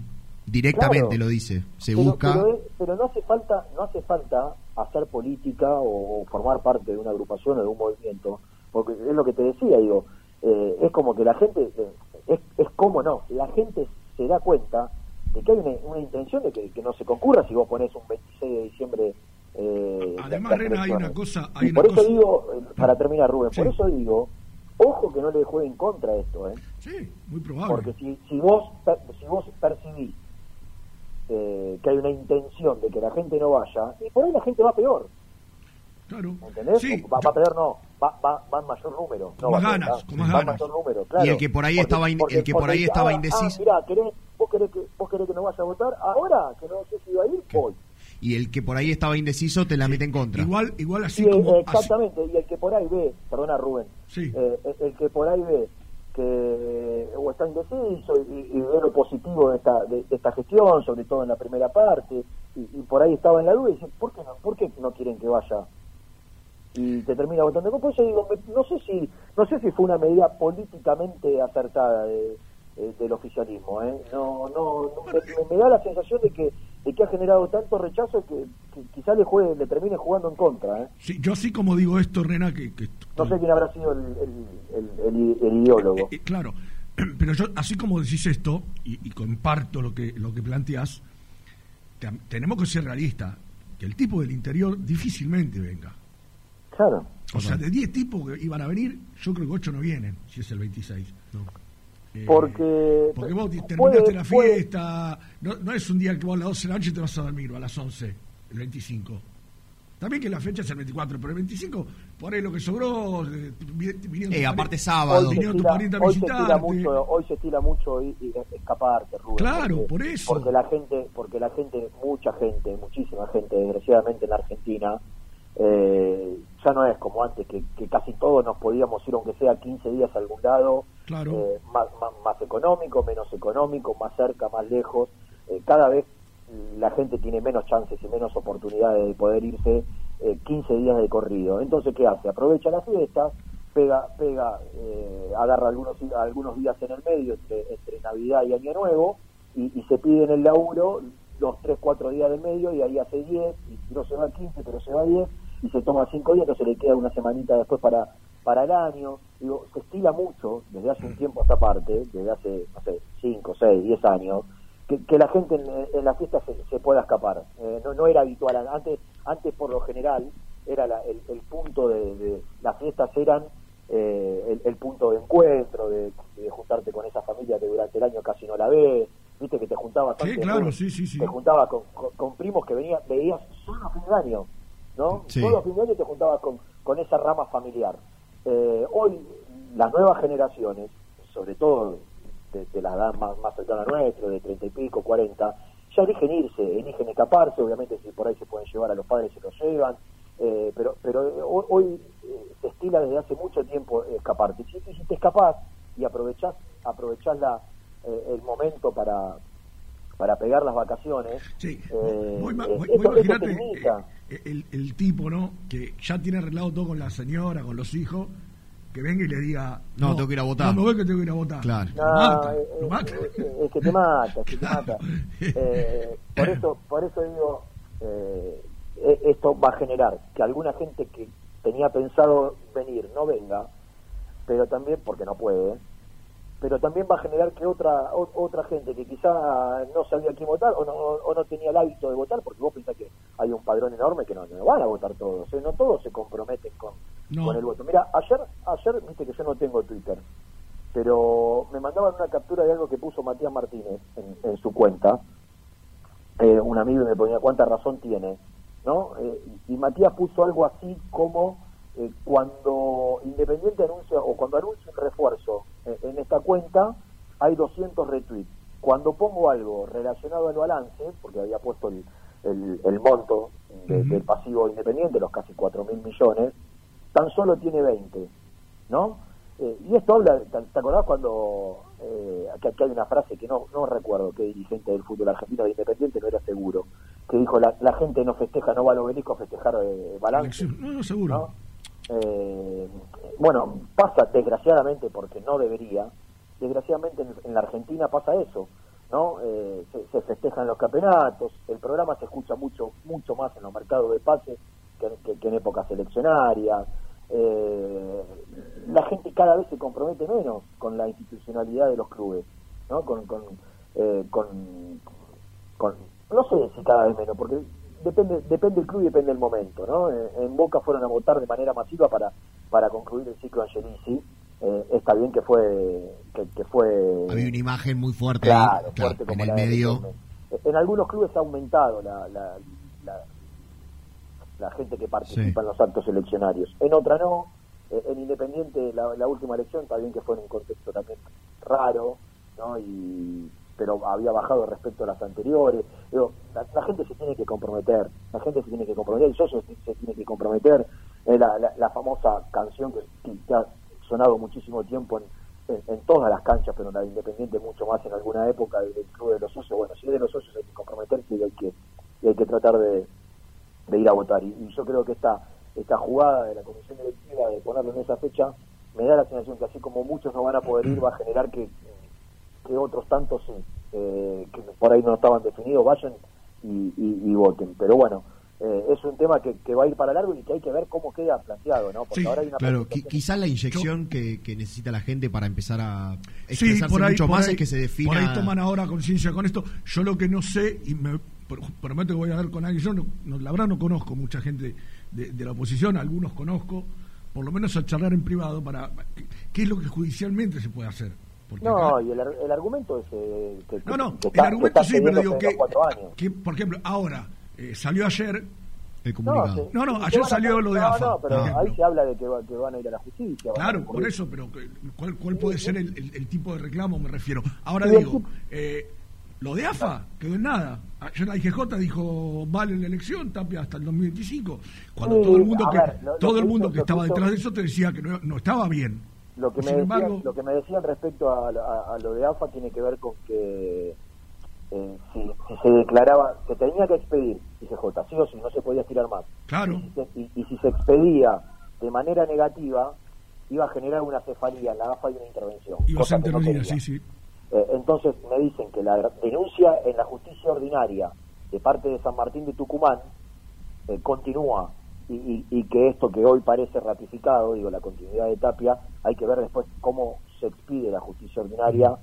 Directamente Claro. lo dice. Se pero, busca. pero, no hace falta no hace falta hacer política o, o formar parte de una agrupación o de un movimiento porque es lo que te decía digo eh, es como que la gente eh, es, es como no la gente se da cuenta de que hay una, una intención de que, que no se concurra si vos pones un 26 de diciembre eh, Además, Rena, hay una cosa. Hay y una por eso cosa digo eh, para terminar Rubén por eso digo ojo que no le jueguen contra esto eh Sí, muy probable. porque si, si vos per- si vos percibís eh, que hay una intención de que la gente no vaya, y por ahí la gente va peor. Claro. ¿Entendés? Sí, va, va peor, no, va, va, va en mayor número. Con más peor, ganas, con más va ganas. mayor número, claro. Y el que por ahí estaba el que por ahí estaba ah, indeciso. Ah, mirá, ¿querés, vos, querés que, vos querés que no vaya a votar, ahora que no sé si va a ir, voy. Y el que por ahí estaba indeciso te la mete en contra. Igual, igual así Sí, como. eh, exactamente, y el que por ahí ve, perdona Rubén, Sí. eh, el que por ahí ve que o está indeciso y, y ve lo positivo de esta, de, esta gestión, sobre todo en la primera parte, y, por ahí estaba en la duda y dice, ¿por qué no, por qué no quieren que vaya? Y te termina votando. Por eso digo, no sé si no sé si fue una medida políticamente acertada de, de- del oficialismo. ¿eh? No, no, no, me, da la sensación de que de que ha generado tanto rechazo que, que quizá le, juegue, le termine jugando en contra. ¿eh? Sí, yo así como digo esto, Rena, que, que- No sé quién habrá sido el, el, el- el- el ideólogo. eh, claro, pero yo así como decís esto y, y comparto lo que lo que planteás, te- tenemos que ser realistas, que el tipo del interior difícilmente venga. Claro. O sea, de 10 tipos que iban a venir, yo creo que 8 no vienen, si es el 26. Eh, Porque, porque vos puede- terminaste la puede- fiesta, no, no es un día que vos a las 12 de la noche te vas a dormir, o a las 11, el 25. También que la fecha es el 24, pero el 25, por ahí lo que sobró, eh, vi- vinieron Eh, aparte sábado. Hoy se vinieron tus estila- parientes a hoy se estila mucho, hoy se estila mucho y, y escaparte, Rubén. Claro, porque- por eso. Porque la gente, porque la gente, mucha gente, muchísima gente, desgraciadamente en la Argentina, eh, ya no es como antes, que, que casi todos nos podíamos ir, aunque sea 15 días a algún lado, Claro. eh, más, más, más económico, menos económico, más cerca, más lejos. Eh, cada vez la gente tiene menos chances y menos oportunidades de poder irse eh, 15 días de corrido. Entonces, ¿qué hace? Aprovecha la fiesta, pega, pega eh, agarra algunos, algunos días en el medio entre, entre Navidad y Año Nuevo y, y se pide en el laburo los 3, 4 días del medio y ahí hace 10, y no se va 15, pero se va 10 y se toma 5 días, entonces le queda una semanita después para para el año. Digo, se estila mucho desde hace un tiempo a esta parte, desde hace, no sé, 5, 6, 10 años, que, que la gente en, en la fiesta se, se pueda escapar. Eh, no, no era habitual. Antes, antes por lo general, era la- el, el punto de, de- Las fiestas eran eh, el, el punto de encuentro, de, de juntarte con esa familia que durante el año casi no la ves. Viste que te juntabas Sí, antes, claro, ¿no? sí, sí, sí. Te juntabas con, con- con primos que venían, veías solo a fin de año, ¿no? Sí. Solo a fin de año te juntabas con, con esa rama familiar. Eh, hoy las nuevas generaciones, sobre todo de, de la edad más, más cercana a nuestro, de treinta y pico, cuarenta, ya eligen irse, eligen escaparse, obviamente si por ahí se pueden llevar a los padres se los llevan, eh, pero pero eh, hoy, se estila desde hace mucho tiempo escaparte. Si, si te escapás y aprovechás, aprovechás la, eh, el momento para para pegar las vacaciones, Sí. eh, vos eso- eso te limita. El, el tipo, ¿no? Que ya tiene arreglado todo con la señora, con los hijos, que venga y le diga... No, tengo que ir a votar. No, me voy que tengo que ir a votar. Claro. Lo No, mata, eh, lo eh, mata. eh, es que te mata, es que te mata. Eh, por eso, por eso digo, eh, eh, esto va a generar que alguna gente que tenía pensado venir no venga, pero también porque no puede, pero también va a generar que otra o- otra gente que quizá no sabía quién votar o no, o no tenía el hábito de votar, porque vos pensás que hay un padrón enorme que no, no van a votar todos, ¿eh? no todos se comprometen con, No. con el voto. Mira, ayer, ayer, viste que yo no tengo Twitter, pero me mandaban una captura de algo que puso Matías Martínez en, en su cuenta, eh, un amigo me ponía cuánta razón tiene, ¿no? Eh, y Matías puso algo así como eh, cuando Independiente anuncia o cuando anuncia un refuerzo eh, en esta cuenta hay 200 retweets. Cuando pongo algo relacionado al balance, porque había puesto el, el, el monto de- del pasivo Independiente, los casi 4 mil millones, tan solo tiene 20, ¿no? Eh, y esto habla, ¿te, te acordás cuando eh, aquí, aquí hay una frase que no, no recuerdo qué dirigente del fútbol argentino de Independiente no era seguro, que dijo la, la gente no festeja, no va al obelisco a festejar eh, balance. No, no, seguro. ¿no? Eh, bueno, pasa desgraciadamente porque no debería, desgraciadamente en, la Argentina pasa eso, ¿no? Eh, se, festejan los campeonatos, el programa se escucha mucho mucho más en los mercados de pases que, en épocas eleccionarias. Eh, la gente cada vez se compromete menos con la institucionalidad de los clubes, ¿no? Con, con, eh, con, con- no sé si cada vez menos, porque depende depende del club y depende del momento, ¿no? En Boca fueron a votar de manera masiva para para concluir el ciclo Angelici. Eh, está bien que fue que, que fue Había una imagen muy fuerte Claro, ahí, claro, fuerte en como el de medio. En algunos clubes ha aumentado la, la, la, la gente que participa en los actos eleccionarios. En otra no. Eh, en Independiente, la, la última elección, está bien que fue en un contexto también raro, ¿no? Y, pero había bajado respecto a las anteriores. Digo, la, gente se tiene que comprometer, la gente se tiene que comprometer, el socio se, tiene que comprometer. Eh, la, la, famosa canción que, ha sonado muchísimo tiempo en, en, en todas las canchas, pero en la de Independiente mucho más en alguna época del Club de los Socios. Bueno, si es de los Socios hay que comprometerse y hay que, y hay que tratar de, de ir a votar. Y, y yo creo que esta, esta jugada de la comisión directiva de ponerlo en esa fecha me da la sensación que así como muchos no van a poder ir, va a generar que, que otros tantos eh, que por ahí no estaban definidos vayan y, y- y voten. Pero bueno, eh, es un tema que, que va a ir para largo y que hay que ver cómo queda planteado, ¿no? Porque ahora hay una Claro, qui- quizás la inyección que, que necesita la gente para empezar a Sí, expresarse por ahí, mucho por más ahí- es que se defina. Por ahí toman ahora conciencia con esto. Yo lo que no sé, y me pr- prometo que voy a ver con alguien, yo no, no- la verdad no conozco mucha gente de, de la oposición, algunos conozco, por lo menos a charlar en privado para qué es lo que judicialmente se puede hacer. No, acá- y el, el argumento es eh, que, no, no, que el está- argumento sí, pero digo que, por ejemplo, ahora eh, salió ayer el No, sí. No, no, ayer a- salió lo de AFA. No, pero ahí se habla de que, va- que van a ir a la justicia. Claro, por eso, pero ¿cuál, cuál puede ser el, el- el tipo de reclamo? Me refiero. Ahora digo, eh, lo de AFA quedó en nada. Ayer la IGJ dijo, vale la elección, Tapia hasta el 2025. Cuando Sí, todo el mundo que, ver, lo- lo todo el mundo que estaba hizo- detrás de eso te decía que no, no estaba bien. Lo que, me decían, embargo- lo que me decían respecto a, a- a lo de AFA tiene que ver con que eh, si, si se declaraba que tenía que expedir ICJ, sí o sí, no se podía estirar más. Claro. Y, si se- y- y si se expedía de manera negativa, iba a generar una cefalía en la AFA y una intervención. Y cosa que no sí, sí. Eh, entonces me dicen que la denuncia en la justicia ordinaria de parte de San Martín de Tucumán eh, continúa y, y- y que esto que hoy parece ratificado, digo, la continuidad de Tapia, hay que ver después cómo se expide la justicia ordinaria,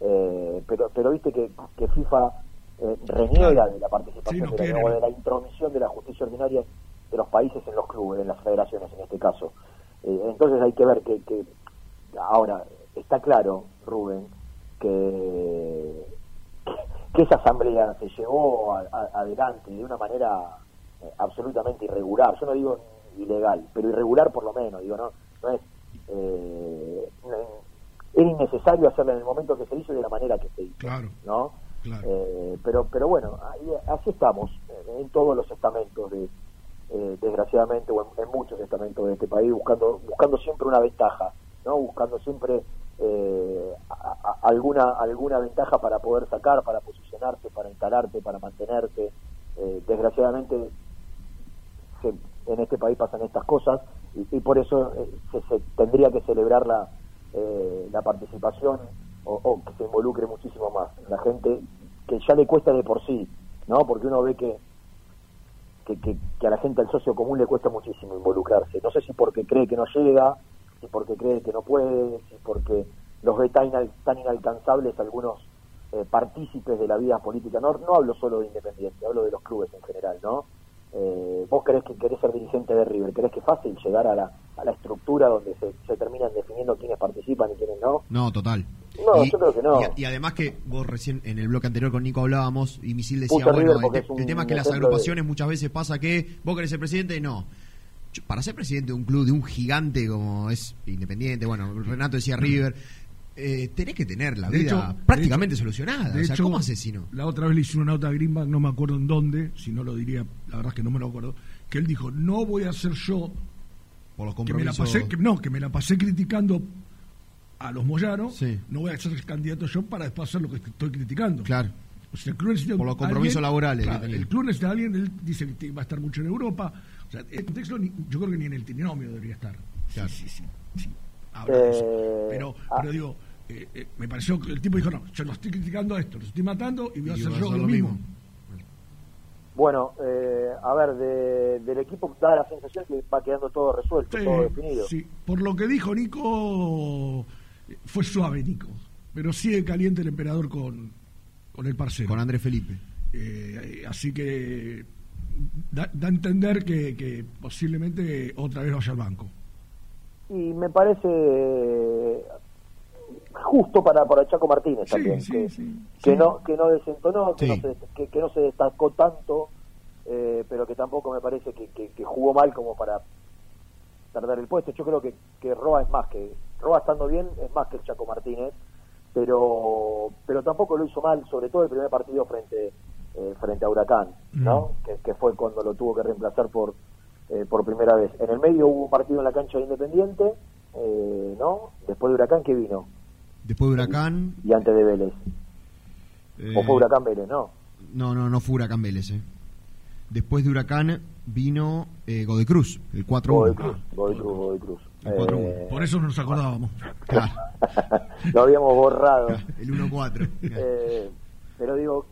eh, pero pero viste que, que FIFA eh, reniega de la participación Sí, no de, la, o de la intromisión de la justicia ordinaria de los países en los clubes, en las federaciones en este caso. Eh, entonces hay que ver que, que ahora está claro, Rubén, que, que esa asamblea se llevó a- a- adelante de una manera eh, absolutamente irregular. Yo no digo ilegal, pero irregular por lo menos. Digo, no, no es. eh, era innecesario hacerla en el momento que se hizo y de la manera que se hizo. Claro. ¿no? Claro. Eh, pero, pero bueno, ahí- así estamos eh, en todos los estamentos de, desgraciadamente, o en, en muchos estamentos de este país, buscando, buscando siempre una ventaja, ¿no? Buscando siempre eh, a- a- alguna, alguna ventaja para poder sacar, para posicionarte, para instalarte, para mantenerte. Eh, desgraciadamente, se- en este país pasan estas cosas y, por eso eh, se, se tendría que celebrar la, eh, la participación o, que se involucre muchísimo más la gente que ya le cuesta de por sí, ¿no? Porque uno ve que que, que, que a la gente, al socio común, le cuesta muchísimo involucrarse. No sé si porque cree que no llega, si porque cree que no puede, si porque los ve tan inalcanzables algunos eh, partícipes de la vida política. No, no hablo solo de Independiente, hablo de los clubes en general, ¿no? Eh, vos querés que querés ser dirigente de River, querés que es fácil llegar a la, a la estructura donde se, se terminan definiendo quiénes participan y quiénes no. No, total. No, y, yo creo que no. Y, y además que vos recién en el bloque anterior con Nico hablábamos y Misil decía, bueno, el, te- tema es que las agrupaciones muchas veces pasa que vos querés ser presidente, no. Para ser presidente de un club, de un gigante como es Independiente, bueno, Renato decía River, eh, tenés que tener la De vida hecho- prácticamente de solucionada. de o sea, hecho, ¿cómo haces si no? La otra vez le hice una nota a Greenback, no me acuerdo en dónde, si no lo diría, la verdad es que no me lo acuerdo, que él dijo, no voy a ser yo, Por los que me la compromisos. pasé, que, no, que me la pasé criticando a los Moyanos, Sí. no voy a ser candidato yo para después hacer lo que estoy criticando. Claro. O sea, el club necesita Por los compromisos alguien- laborales claro, el club necesita a alguien, él dice que va a estar mucho en Europa. O sea, este texto ni- yo creo que ni en el trinomio debería estar. Sí, sí, sí, sí. Habla de eso. Eh, Pero, ah. pero digo, eh, eh, me pareció que el tipo dijo, no, yo lo estoy criticando a esto, lo estoy matando y voy a Y hacer yo lo mismo. mismo. Bueno, eh, a ver, de- del equipo da la sensación que va quedando todo resuelto, Sí, todo definido. sí. Por lo que dijo Nico, fue suave Nico, pero sigue caliente el emperador con, con el parcero. Con Andrés Felipe. Eh, así que da, da a entender que, que posiblemente otra vez vaya al banco. Y me parece justo para, para Chaco Martínez Sí, también, sí, que, sí, que sí. no que no desentonó, que, no se, que, que no se destacó tanto, eh, pero que tampoco me parece que, que- jugó mal como para perder el puesto. Yo creo que, que Roa es más que Roa estando bien es más que el Chaco Martínez, pero pero tampoco lo hizo mal, sobre todo el primer partido frente eh, frente a Huracán, ¿no? Que, que fue cuando lo tuvo que reemplazar por eh, por primera vez. En el medio hubo un partido en la cancha de Independiente, eh, ¿no? Después de Huracán que vino. Después de Huracán. Y antes de Vélez. eh, ¿O fue Huracán Vélez? No. No, no, no fue Huracán Vélez. eh. Después de Huracán vino eh, Godoy Cruz, el 4-1. Godoy Cruz, Godoy Cruz, Godoy Cruz. El 4-1. Eh, Por eso nos acordábamos. lo habíamos borrado. El 1-4. Eh, pero digo,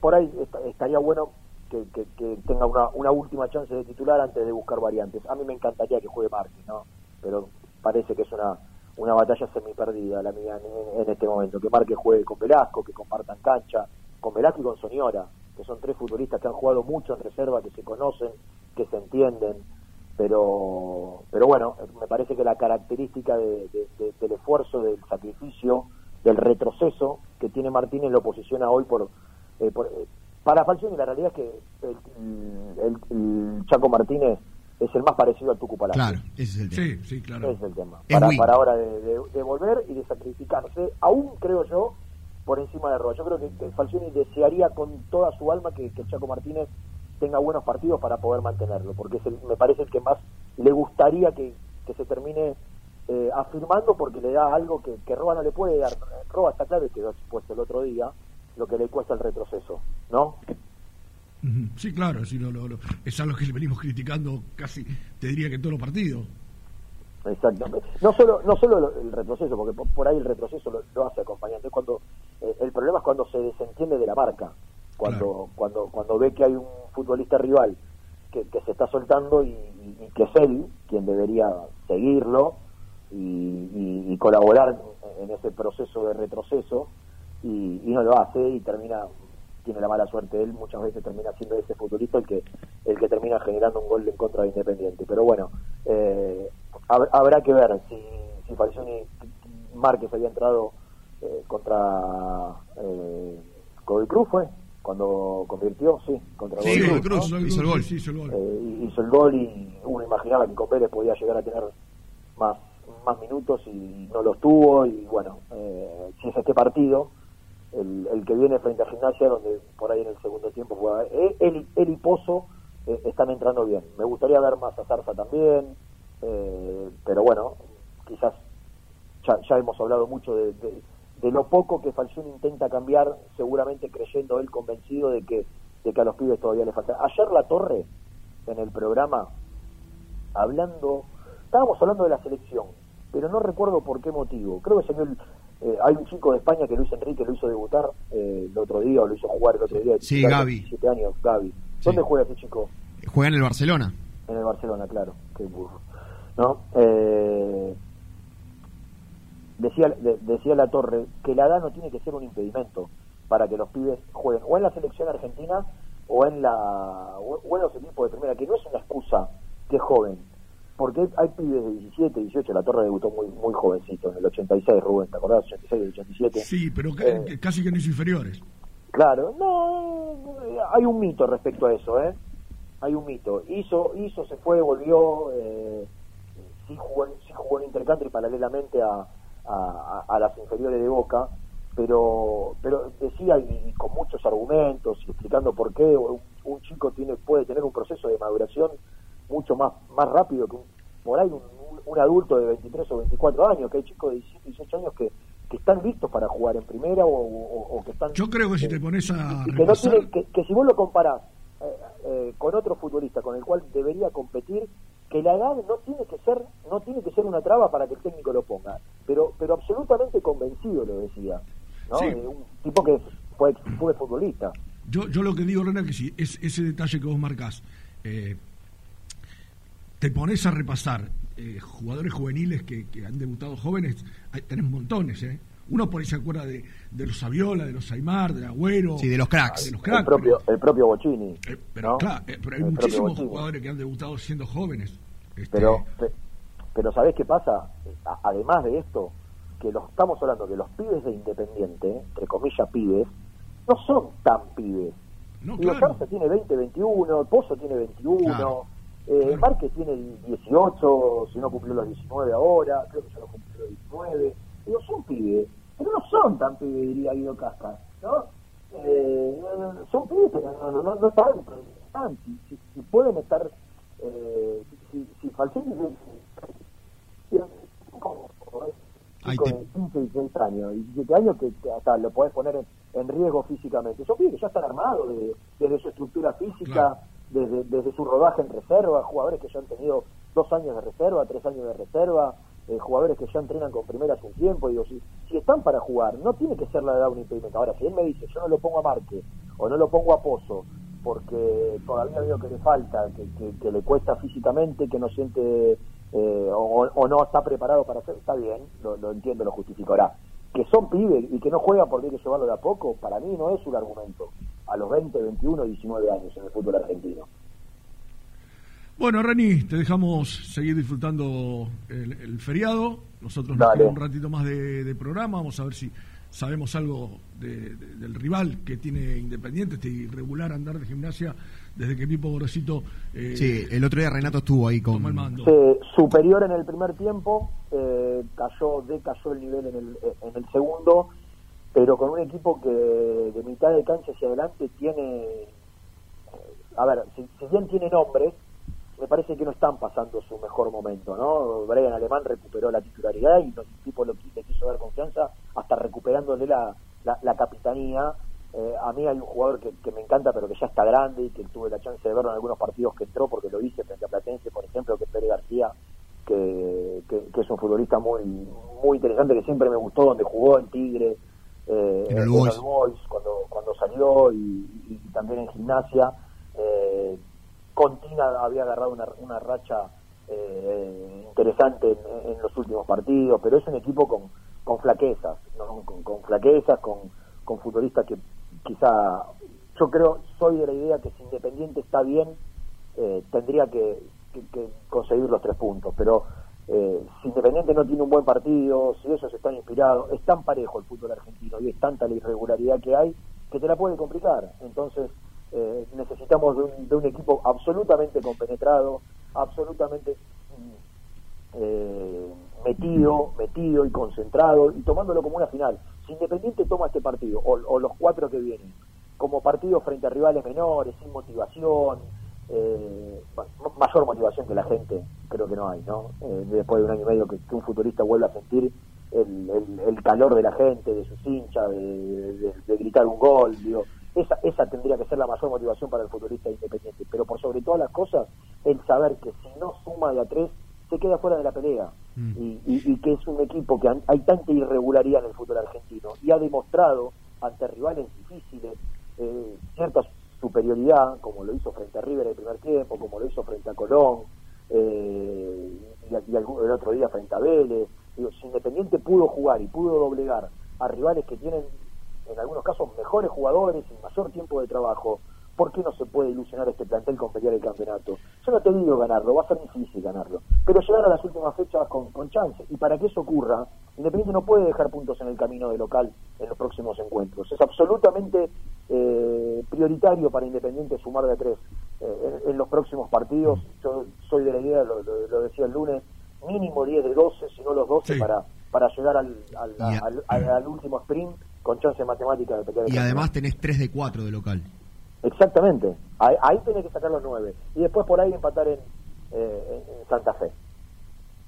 por ahí est- estaría bueno que, que- que tenga una, una última chance de titular antes de buscar variantes. A mí me encantaría que juegue Márquez, ¿no? Pero parece que es una, una batalla semi perdida la mía en, en este momento. Que Márquez juegue con Velasco, que compartan cancha, con Velasco y con Soñora, que son tres futbolistas que han jugado mucho en reserva, que se conocen, que se entienden. Pero, pero bueno, me parece que la característica de- de- de- del esfuerzo, del sacrificio, del retroceso que tiene Martínez lo posiciona hoy por, eh, por- eh, para Falcioni la realidad es que el Chaco Martínez es el más parecido al Tucu Palacio. Claro, ese es el tema. Sí, sí, claro. Ese es el tema. Es Para, para ahora de, de- de volver y de sacrificarse, aún creo yo, por encima de Roa. Yo creo que, que Falcioni desearía con toda su alma que, que Chaco Martínez tenga buenos partidos para poder mantenerlo, porque es el- me parece el que más le gustaría que, que se termine eh, afirmando porque le da algo que, que Roa no le puede dar. Roa está claro y quedó expuesto el otro día lo que le cuesta el retroceso, ¿no? Sí, claro, sí, lo, lo- lo- es algo que le venimos criticando casi, te diría que en todos los partidos. Exactamente. No solo, no solo lo- el retroceso, porque por, ahí el retroceso lo, lo hace acompañante. Es cuando eh, el problema es cuando se desentiende de la marca, cuando cuando cuando ve que hay un futbolista rival que, que se está soltando y, que es él quien debería seguirlo y, y- y colaborar en ese proceso de retroceso y, y no lo hace y termina tiene la mala suerte él muchas veces termina siendo ese futbolista el que el que termina generando un gol en contra de Independiente pero bueno eh, hab- habrá que ver si si Falcioni Márquez había entrado eh, contra eh, Godoy Cruz fue cuando convirtió sí contra Sí, Godoy Cruz, ¿no? hizo el gol. Sí, hizo el gol. Eh, hizo el gol y uno imaginaba que con Vélez podía llegar a tener más más minutos y no los tuvo y bueno eh, si es este partido el, el que viene frente a Gimnasia donde por ahí en el segundo tiempo juega él, y Pozo eh, están entrando bien me gustaría ver más a Zarza también eh, pero bueno quizás ya, ya hemos hablado mucho de, de- de lo poco que Falcioni intenta cambiar, seguramente creyendo él convencido de que, de que a los pibes todavía le falta. Ayer La Torre, en el programa, hablando, estábamos hablando de la selección, pero no recuerdo por qué motivo. Creo que salió el- eh, hay un chico de España que Luis Enrique lo hizo debutar eh, el otro día, o lo hizo jugar el otro día. Sí, Gaby. 17 años, Gaby. ¿Dónde juega ese chico? Juega en el Barcelona. En el Barcelona, claro. Qué burro. ¿No? Eh, decía, de- decía La Torre que la edad no tiene que ser un impedimento para que los pibes jueguen o en la selección argentina o en la o o en los equipos de primera, que no es una excusa que es joven, porque hay, hay pibes de 17, 18, La Torre debutó muy muy jovencito, en el 86, Rubén, ¿te acordás? 86, 87. Sí, pero Eh, casi que no hizo inferiores. Claro, no, eh, hay un mito respecto a eso, ¿eh? Hay un mito. Hizo, hizo, se fue, volvió, eh, sí, jugó, en- sí jugó en Intercountry paralelamente a, a, a las inferiores de Boca, pero pero decía y, y con muchos argumentos y explicando por qué un, un chico tiene puede tener un proceso de maduración mucho más más rápido que un, por ahí un, adulto de 23 o 24 años, que hay chicos de 17, 18 años que, que están listos para jugar en primera o, o- o que están Yo creo que si te pones a que, no repasar, tiene, que, que si vos lo comparás eh, eh, con otro futbolista con el cual debería competir, que la edad no tiene que ser no tiene que ser una traba para que el técnico lo ponga, pero pero absolutamente convencido lo decía, ¿no? Sí. Un tipo que fue fue futbolista. yo, yo lo que digo, Rena, que si es ese detalle que vos marcás, eh, te pones a repasar eh, jugadores juveniles que, que han debutado jóvenes, hay- tenés montones, ¿eh? Uno por ahí se acuerda de, de los Saviola, de los Aymar, del Agüero. Sí, de los cracks. De los El propio el propio Bocini, Pero, ¿no? claro, eh, pero hay El muchísimos jugadores que han debutado siendo jóvenes. Este, Pero, pe- pero ¿sabés qué pasa? Además de esto, que los estamos hablando que los pibes de Independiente, entre comillas pibes, no son tan pibes. No, Digo, claro. Tiene 20, 21, Pozo tiene 21, Claro. Eh, Márquez tiene 18, si no cumplió los 19 ahora, creo que ya no cumplió los 19. Digo, son pibes, pero no son tan pibes, diría Guido Casca, ¿no? Eh, son pibes, pero no, no, no, no están, están. Si, si- si pueden estar, eh, si, si te- de 15, 16 años, 17 años que, que hasta lo podés poner en, en riesgo físicamente. Son pibes que ya están armados desde, desde su estructura física, desde, desde su rodaje en reserva, jugadores que ya han tenido dos años de reserva, tres años de reserva, eh, jugadores que ya entrenan con primera hace un tiempo. Digo, si, si están para jugar, no tiene que ser la edad un impedimento. Ahora, si él me dice, yo no lo pongo a Marque o no lo pongo a Pozo, porque todavía veo que le falta, que, que- que le cuesta físicamente, que no siente eh, o, o no está preparado para hacer, está bien, lo, lo entiendo, lo justifico. Ahora, que son pibes y que no juegan porque hay que llevarlo de a poco, para mí no es un argumento. A los 20, 21, 19 años en el fútbol argentino. Bueno, Reni, te dejamos seguir disfrutando el, el feriado. Nosotros nos queda un ratito más de, de programa. Vamos a ver si sabemos algo de- de- del rival que tiene Independiente, este irregular andar de gimnasia desde que Pipo Gorosito eh, Sí, el otro día Renato estuvo ahí con. el mando. Eh, superior en el primer tiempo, eh, cayó, decayó el nivel en el, en el segundo, pero con un equipo que de mitad de cancha hacia adelante tiene, eh, a ver, si, si bien tiene nombres, me parece que no están pasando su mejor momento, ¿no? Brian Alemán recuperó la titularidad y el tipo lo, le quiso dar confianza hasta recuperándole la, la, capitanía. Eh, a mí hay un jugador que, que me encanta, pero que ya está grande y que tuve la chance de verlo en algunos partidos que entró, porque lo hice frente a Platense, por ejemplo, que es Pérez García, que, que, que es un futbolista muy muy interesante, que siempre me gustó, donde jugó en Tigre, eh, En el Boys. cuando, cuando salió y, y también en gimnasia. Eh, Contina había agarrado una, una racha eh, interesante en, en los últimos partidos, pero es un equipo con, con flaquezas, ¿no? con, con flaquezas, con, con futbolistas que quizá, yo creo, soy de la idea que si Independiente está bien, eh, tendría que, que- que conseguir los tres puntos, pero eh, si Independiente no tiene un buen partido, si ellos están inspirados, es tan parejo el fútbol argentino y es tanta la irregularidad que hay que te la puede complicar. Entonces eh, necesitamos de un, de un equipo absolutamente compenetrado, absolutamente mm, eh, metido, metido y concentrado y tomándolo como una final. Si Independiente toma este partido o, o los cuatro que vienen como partido frente a rivales menores, sin motivación, eh, ma- mayor motivación que la gente, creo que no hay, ¿no? Eh, después de un año y medio que, que un futbolista vuelva a sentir el, el- el calor de la gente, de sus hinchas, de, de- de gritar un gol, digo, esa, esa tendría que ser la mayor motivación para el futbolista independiente, pero por sobre todas las cosas, el saber que si no suma de a tres, se queda fuera de la pelea. Y, y- y que es un equipo que hay tanta irregularidad en el fútbol argentino y ha demostrado ante rivales difíciles eh, cierta superioridad, como lo hizo frente a River el primer tiempo, como lo hizo frente a Colón, eh, y, y el otro día frente a Vélez. Digo, si Independiente pudo jugar y pudo doblegar a rivales que tienen, en algunos casos, mejores jugadores y mayor tiempo de trabajo, ¿por qué no se puede ilusionar este plantel con pelear el campeonato? Yo no te digo ganarlo, va a ser difícil ganarlo, pero llegar a las últimas fechas con, con chance. Y para que eso ocurra, Independiente no puede dejar puntos en el camino de local en los próximos encuentros. Es absolutamente eh, prioritario para Independiente sumar de tres eh, en, en los próximos partidos. Yo soy de la idea, lo, lo- lo decía el lunes, mínimo 10 de 12, si no los 12, para, para llegar al, al, al- al- al último sprint con chance matemática de pelear el Y campeonato. además tenés 3 de 4 de local. Exactamente. Ahí, ahí tenés que sacar los nueve. Y después por ahí empatar en, eh, en- en Santa Fe.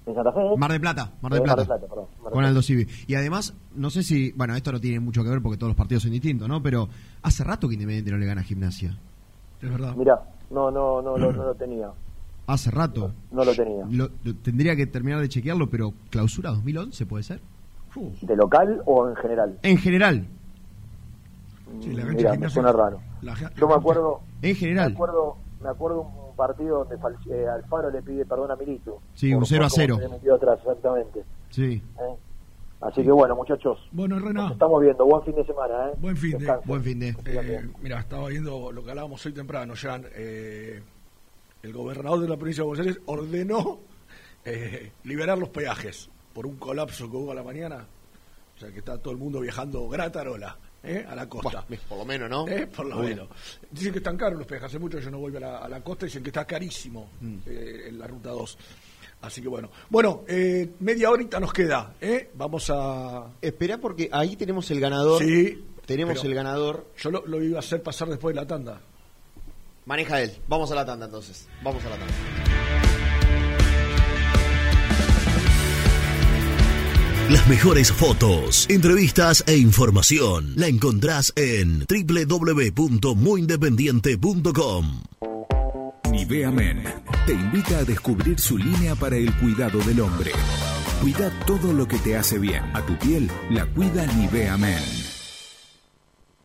¿En Santa Fe? Mar de Plata, Mar de Eh, Plata. perdón. Mar de Con. Aldo Civi. Y además, no sé si, bueno, esto no tiene mucho que ver porque todos los partidos son distintos, ¿no? Pero hace rato que Independiente no le gana a Gimnasia. Es verdad. Mirá, no, no, no, lo- no lo tenía. Hace rato. No lo tenía. Lo- lo- tendría que terminar de chequearlo, pero clausura 2011 puede ser. ¿De local o en general? En general. Sí, la cancha Mira, de me suena raro. la Yo me acuerdo... En general. Me acuerdo, me acuerdo un partido donde Fal- eh, Alfaro le pide perdón a Milito. Sí, Por- un 0 a por cómo 0. se le metió atrás, exactamente. Sí. ¿eh? Así que bueno, muchachos. Bueno, Rená. Nos estamos viendo. Buen fin de semana, ¿eh? Buen fin de. Buen fin de. Eh, mira, estaba viendo lo que hablábamos hoy temprano, Jan. eh, el gobernador de la provincia de Buenos Aires ordenó eh, liberar los peajes por un colapso que hubo a la mañana. O sea que está todo el mundo viajando gratarola ¿eh? a la costa. Bueno, por lo menos, ¿no? ¿Eh? Por lo Bueno. menos. Dicen que están caros los peajes. Hace mucho que yo no voy a la, a la costa. Dicen que está carísimo eh, en la ruta 2. Así que bueno. Bueno, media horita nos queda. ¿eh? Vamos a. Espera porque ahí tenemos el ganador. Sí. Tenemos el ganador. Yo lo, lo iba a hacer pasar después de la tanda. Maneja él. Vamos a la tanda entonces. Vamos a la tanda. Las mejores fotos, entrevistas e información la encontrás en www.muyindependiente.com. Nivea Men te invita a descubrir su línea para el cuidado del hombre. Cuida todo lo que te hace bien. A tu piel la cuida Nivea Men.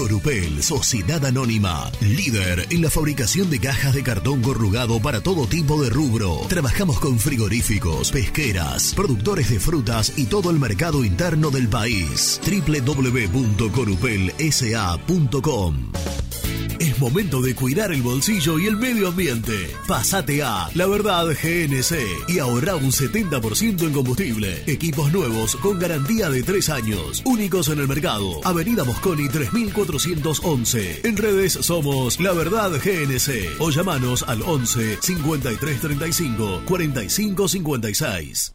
Corupel, Sociedad Anónima, líder en la fabricación de cajas de cartón corrugado para todo tipo de rubro. Trabajamos con frigoríficos, pesqueras, productores de frutas y todo el mercado interno del país. www.corupelsa.com es momento de cuidar el bolsillo y el medio ambiente. Pásate a La Verdad GNC y ahorra un 70% en combustible. Equipos nuevos con garantía de 3 años. Únicos en el mercado. Avenida Mosconi 3411. En redes somos La Verdad GNC o llamanos al 11 5335 4556.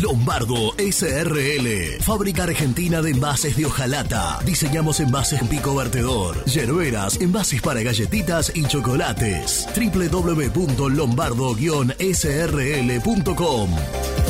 Lombardo SRL, fábrica argentina de envases de hojalata. Diseñamos envases en pico vertedor, hierberas, envases para galletitas y chocolates. www.lombardo-srl.com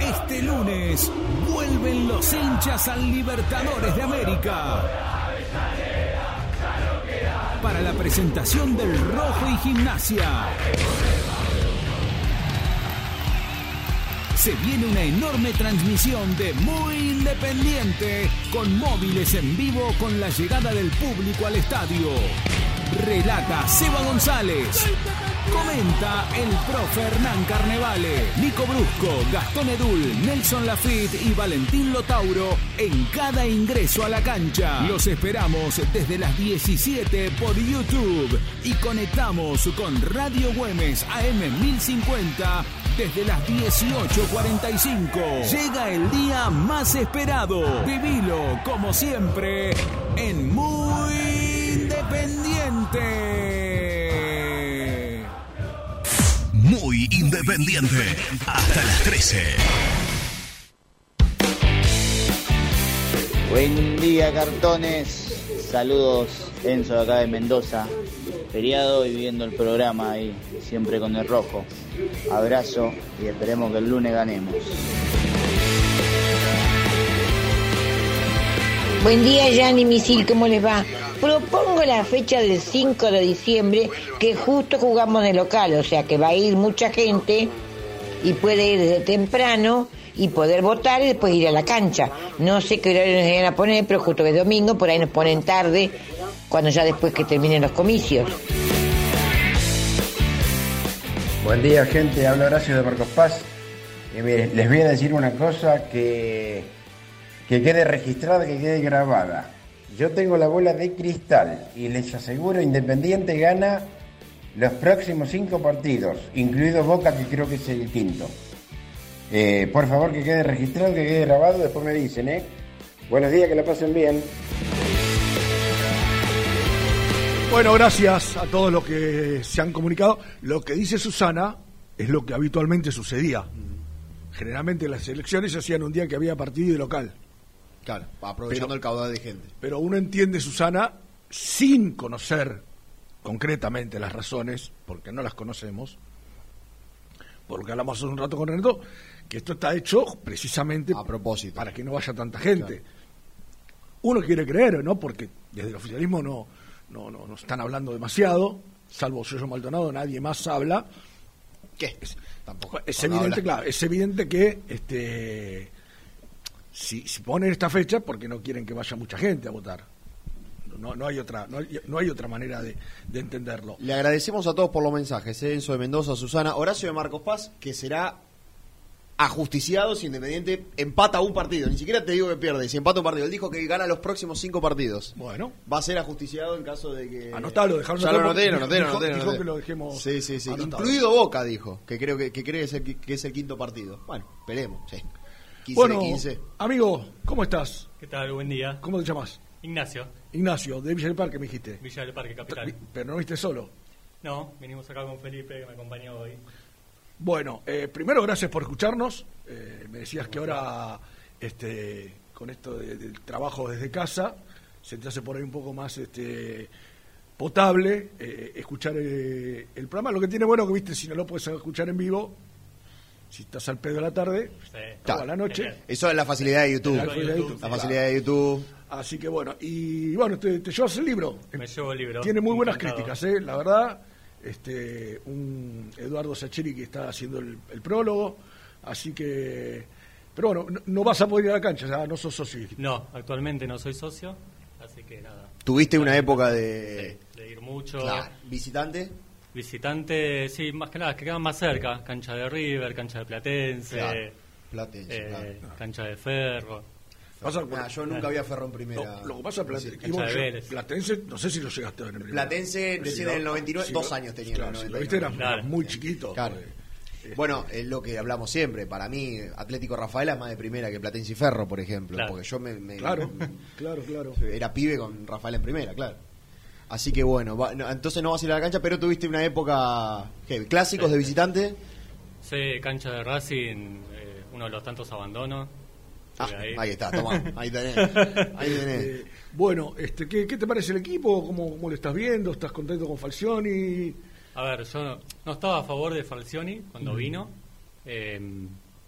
Este lunes vuelven los hinchas al Libertadores de América. Para la presentación del Rojo y Gimnasia. Se viene una enorme transmisión de Muy Independiente con móviles en vivo con la llegada del público al estadio. Relata Seba González. Comenta el profe Hernán Carnevale, Nico Brusco, Gastón Edul, Nelson Lafitte y Valentín Lotauro en cada ingreso a la cancha. Los esperamos desde las 17 por YouTube y conectamos con Radio Güemes AM 1050 desde las 18.45. Llega el día más esperado. Vivilo como siempre en Muy Independiente. Muy independiente. Hasta las 13. Buen día, cartones. Saludos, Enzo, de acá de Mendoza. Feriado y viendo el programa ahí, siempre con el rojo. Abrazo y esperemos que el lunes ganemos. Buen día, Yanni Misil, ¿cómo les va? Propongo la fecha del 5 de diciembre, que justo jugamos de local, o sea que va a ir mucha gente y puede ir desde temprano y poder votar y después ir a la cancha. No sé qué horario nos van a poner, pero justo que es domingo, por ahí nos ponen tarde, cuando ya después que terminen los comicios. Buen día, gente. Habla Horacio de Marcos Paz. Y mire, les voy a decir una cosa que, que quede registrada, que quede grabada. Yo tengo la bola de cristal y les aseguro, Independiente gana los próximos cinco partidos, incluido Boca, que creo que es el quinto. Eh, por favor, que quede registrado, que quede grabado, después me dicen, ¿eh? Buenos días, que la pasen bien. Bueno, gracias a todos los que se han comunicado. Lo que dice Susana es lo que habitualmente sucedía. Generalmente las elecciones se hacían un día que había partido y local. Claro, aprovechando Pero- el caudal de gente. Pero uno entiende, Susana, sin conocer concretamente las razones, porque no las conocemos, porque hablamos hace un rato con Renato, que esto está hecho precisamente a propósito para que no vaya tanta gente. Uno quiere creer, ¿no? Porque desde el oficialismo no, no, no, no están hablando demasiado, salvo Yoyo Maldonado, nadie más habla. ¿Qué? Tampoco. Es evidente, habla. claro, es evidente que este si, si ponen esta fecha porque no quieren que vaya mucha gente a votar. No, no hay otra no hay, no hay otra manera de, de entenderlo. Le agradecemos a todos por los mensajes. ¿eh? Enzo de Mendoza, Susana, Horacio de Marcos Paz, que será ajusticiado si Independiente empata un partido. Ni siquiera te digo que pierde, si empata un partido. Él dijo que gana los próximos cinco partidos. Bueno. Va a ser ajusticiado en caso de que... Anotalo, dejaron Ya lo anoté, lo anoté, lo dijo- que lo dejemos Sí, sí, sí. anotado. Incluido Boca, dijo, que creo que, que cree que es el quinto partido. Bueno, esperemos, sí. 15 bueno, de 15. amigo, ¿cómo estás? ¿Qué tal? Buen día. ¿Cómo te llamas? Ignacio, Ignacio, de Villa del Parque me dijiste. Villa del Parque Capital. Pero no viste solo. No, venimos acá con Felipe que me acompañó hoy. Bueno, eh, primero gracias por escucharnos. Eh, me decías que ahora, este, con esto de- del trabajo desde casa, se te hace por ahí un poco más este, potable eh, escuchar eh, el programa. Lo que tiene bueno que, viste, si no lo puedes escuchar en vivo, si estás al pedo de la tarde, o a la noche. Eso es la facilidad de YouTube. La facilidad de YouTube, La facilidad de YouTube. Así que bueno, y bueno, te, te llevas el libro. Me llevo el libro. Tiene muy buenas Encantado. críticas, ¿eh? la verdad. Este, un Eduardo Sacheri que está haciendo el, el prólogo, así que. Pero bueno, no, no vas a poder ir a la cancha, ya no sos socio. No, actualmente no soy socio, así que nada. Tuviste una época de... De ir mucho. Claro. ¿Visitante? Visitante, sí, más que nada, que quedan más cerca. Cancha de River, cancha de Platense. Claro, Platense, eh, claro. Cancha de Ferro. Pasa- Nah, yo nunca había Ferro en primera. Lo, lo que pasa es Platense, yo-. Platense, no sé si lo llegaste a ver en primera. Platense, recién si en el lo- 99, si dos lo- años tenía en claro, el si lo 99. viste, era, Claro. era muy chiquito. Claro. eh, Bueno, es lo que hablamos siempre. Para mí, Atlético Rafaela es más de primera que Platense y Ferro, por ejemplo. Claro. Porque yo me, me- Claro, me- claro, claro. era pibe con Rafael en primera, claro. Así que bueno, va- no, entonces no vas a ir a la cancha, pero tuviste una época. ¿qué? ¿Clásicos Sí. de visitante? Sí, cancha de Racing, eh, uno de los tantos abandonos. Ah, ahí está, toma, ahí tenés. Ahí tenés. Eh, bueno, este, ¿qué, qué te parece el equipo? ¿Cómo, ¿Cómo lo estás viendo? ¿Estás contento con Falcioni? A ver, yo no, no estaba a favor de Falcioni cuando Mm. vino, eh,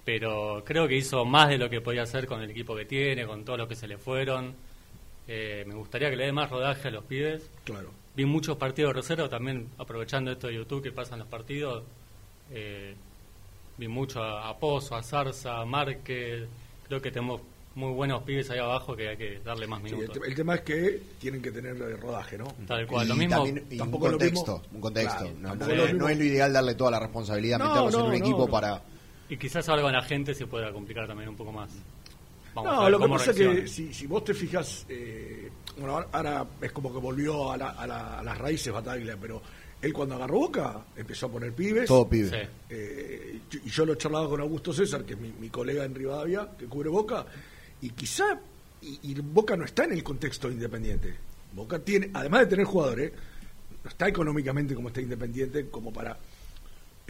pero creo que hizo más de lo que podía hacer con el equipo que tiene, con todos los que se le fueron. Eh, me gustaría que le dé más rodaje a los pibes. Claro. Vi muchos partidos de reserva también, aprovechando esto de YouTube que pasan los partidos. eh, vi mucho a, a Pozo, a Zarza, a Márquez. Creo que tenemos muy buenos pibes ahí abajo que hay que darle más Sí, el, minutos. te- el tema es que tienen que tener rodaje, ¿no? Tal cual, lo mismo- también- y un Tampoco lo contexto, mismo- un contexto. Claro, no, tampoco no lo es, mismo- no es lo ideal darle toda la responsabilidad, No, meterlos en un no, equipo no. para... Y quizás ahora con la gente se pueda complicar también un poco más. Vamos a no, ver lo que pasa es que si, si vos te fijas, eh, bueno, ahora- es como que volvió a, la- a la- a las raíces Bataglia, pero él cuando agarró Boca empezó a poner pibes. Todo pibe. Sí. Eh, y yo lo he charlado con Augusto César, que es mi, mi colega en Rivadavia, que cubre Boca, y quizá, y, y Boca no está en el contexto independiente. Boca tiene, además de tener jugadores, no está económicamente como está Independiente, como para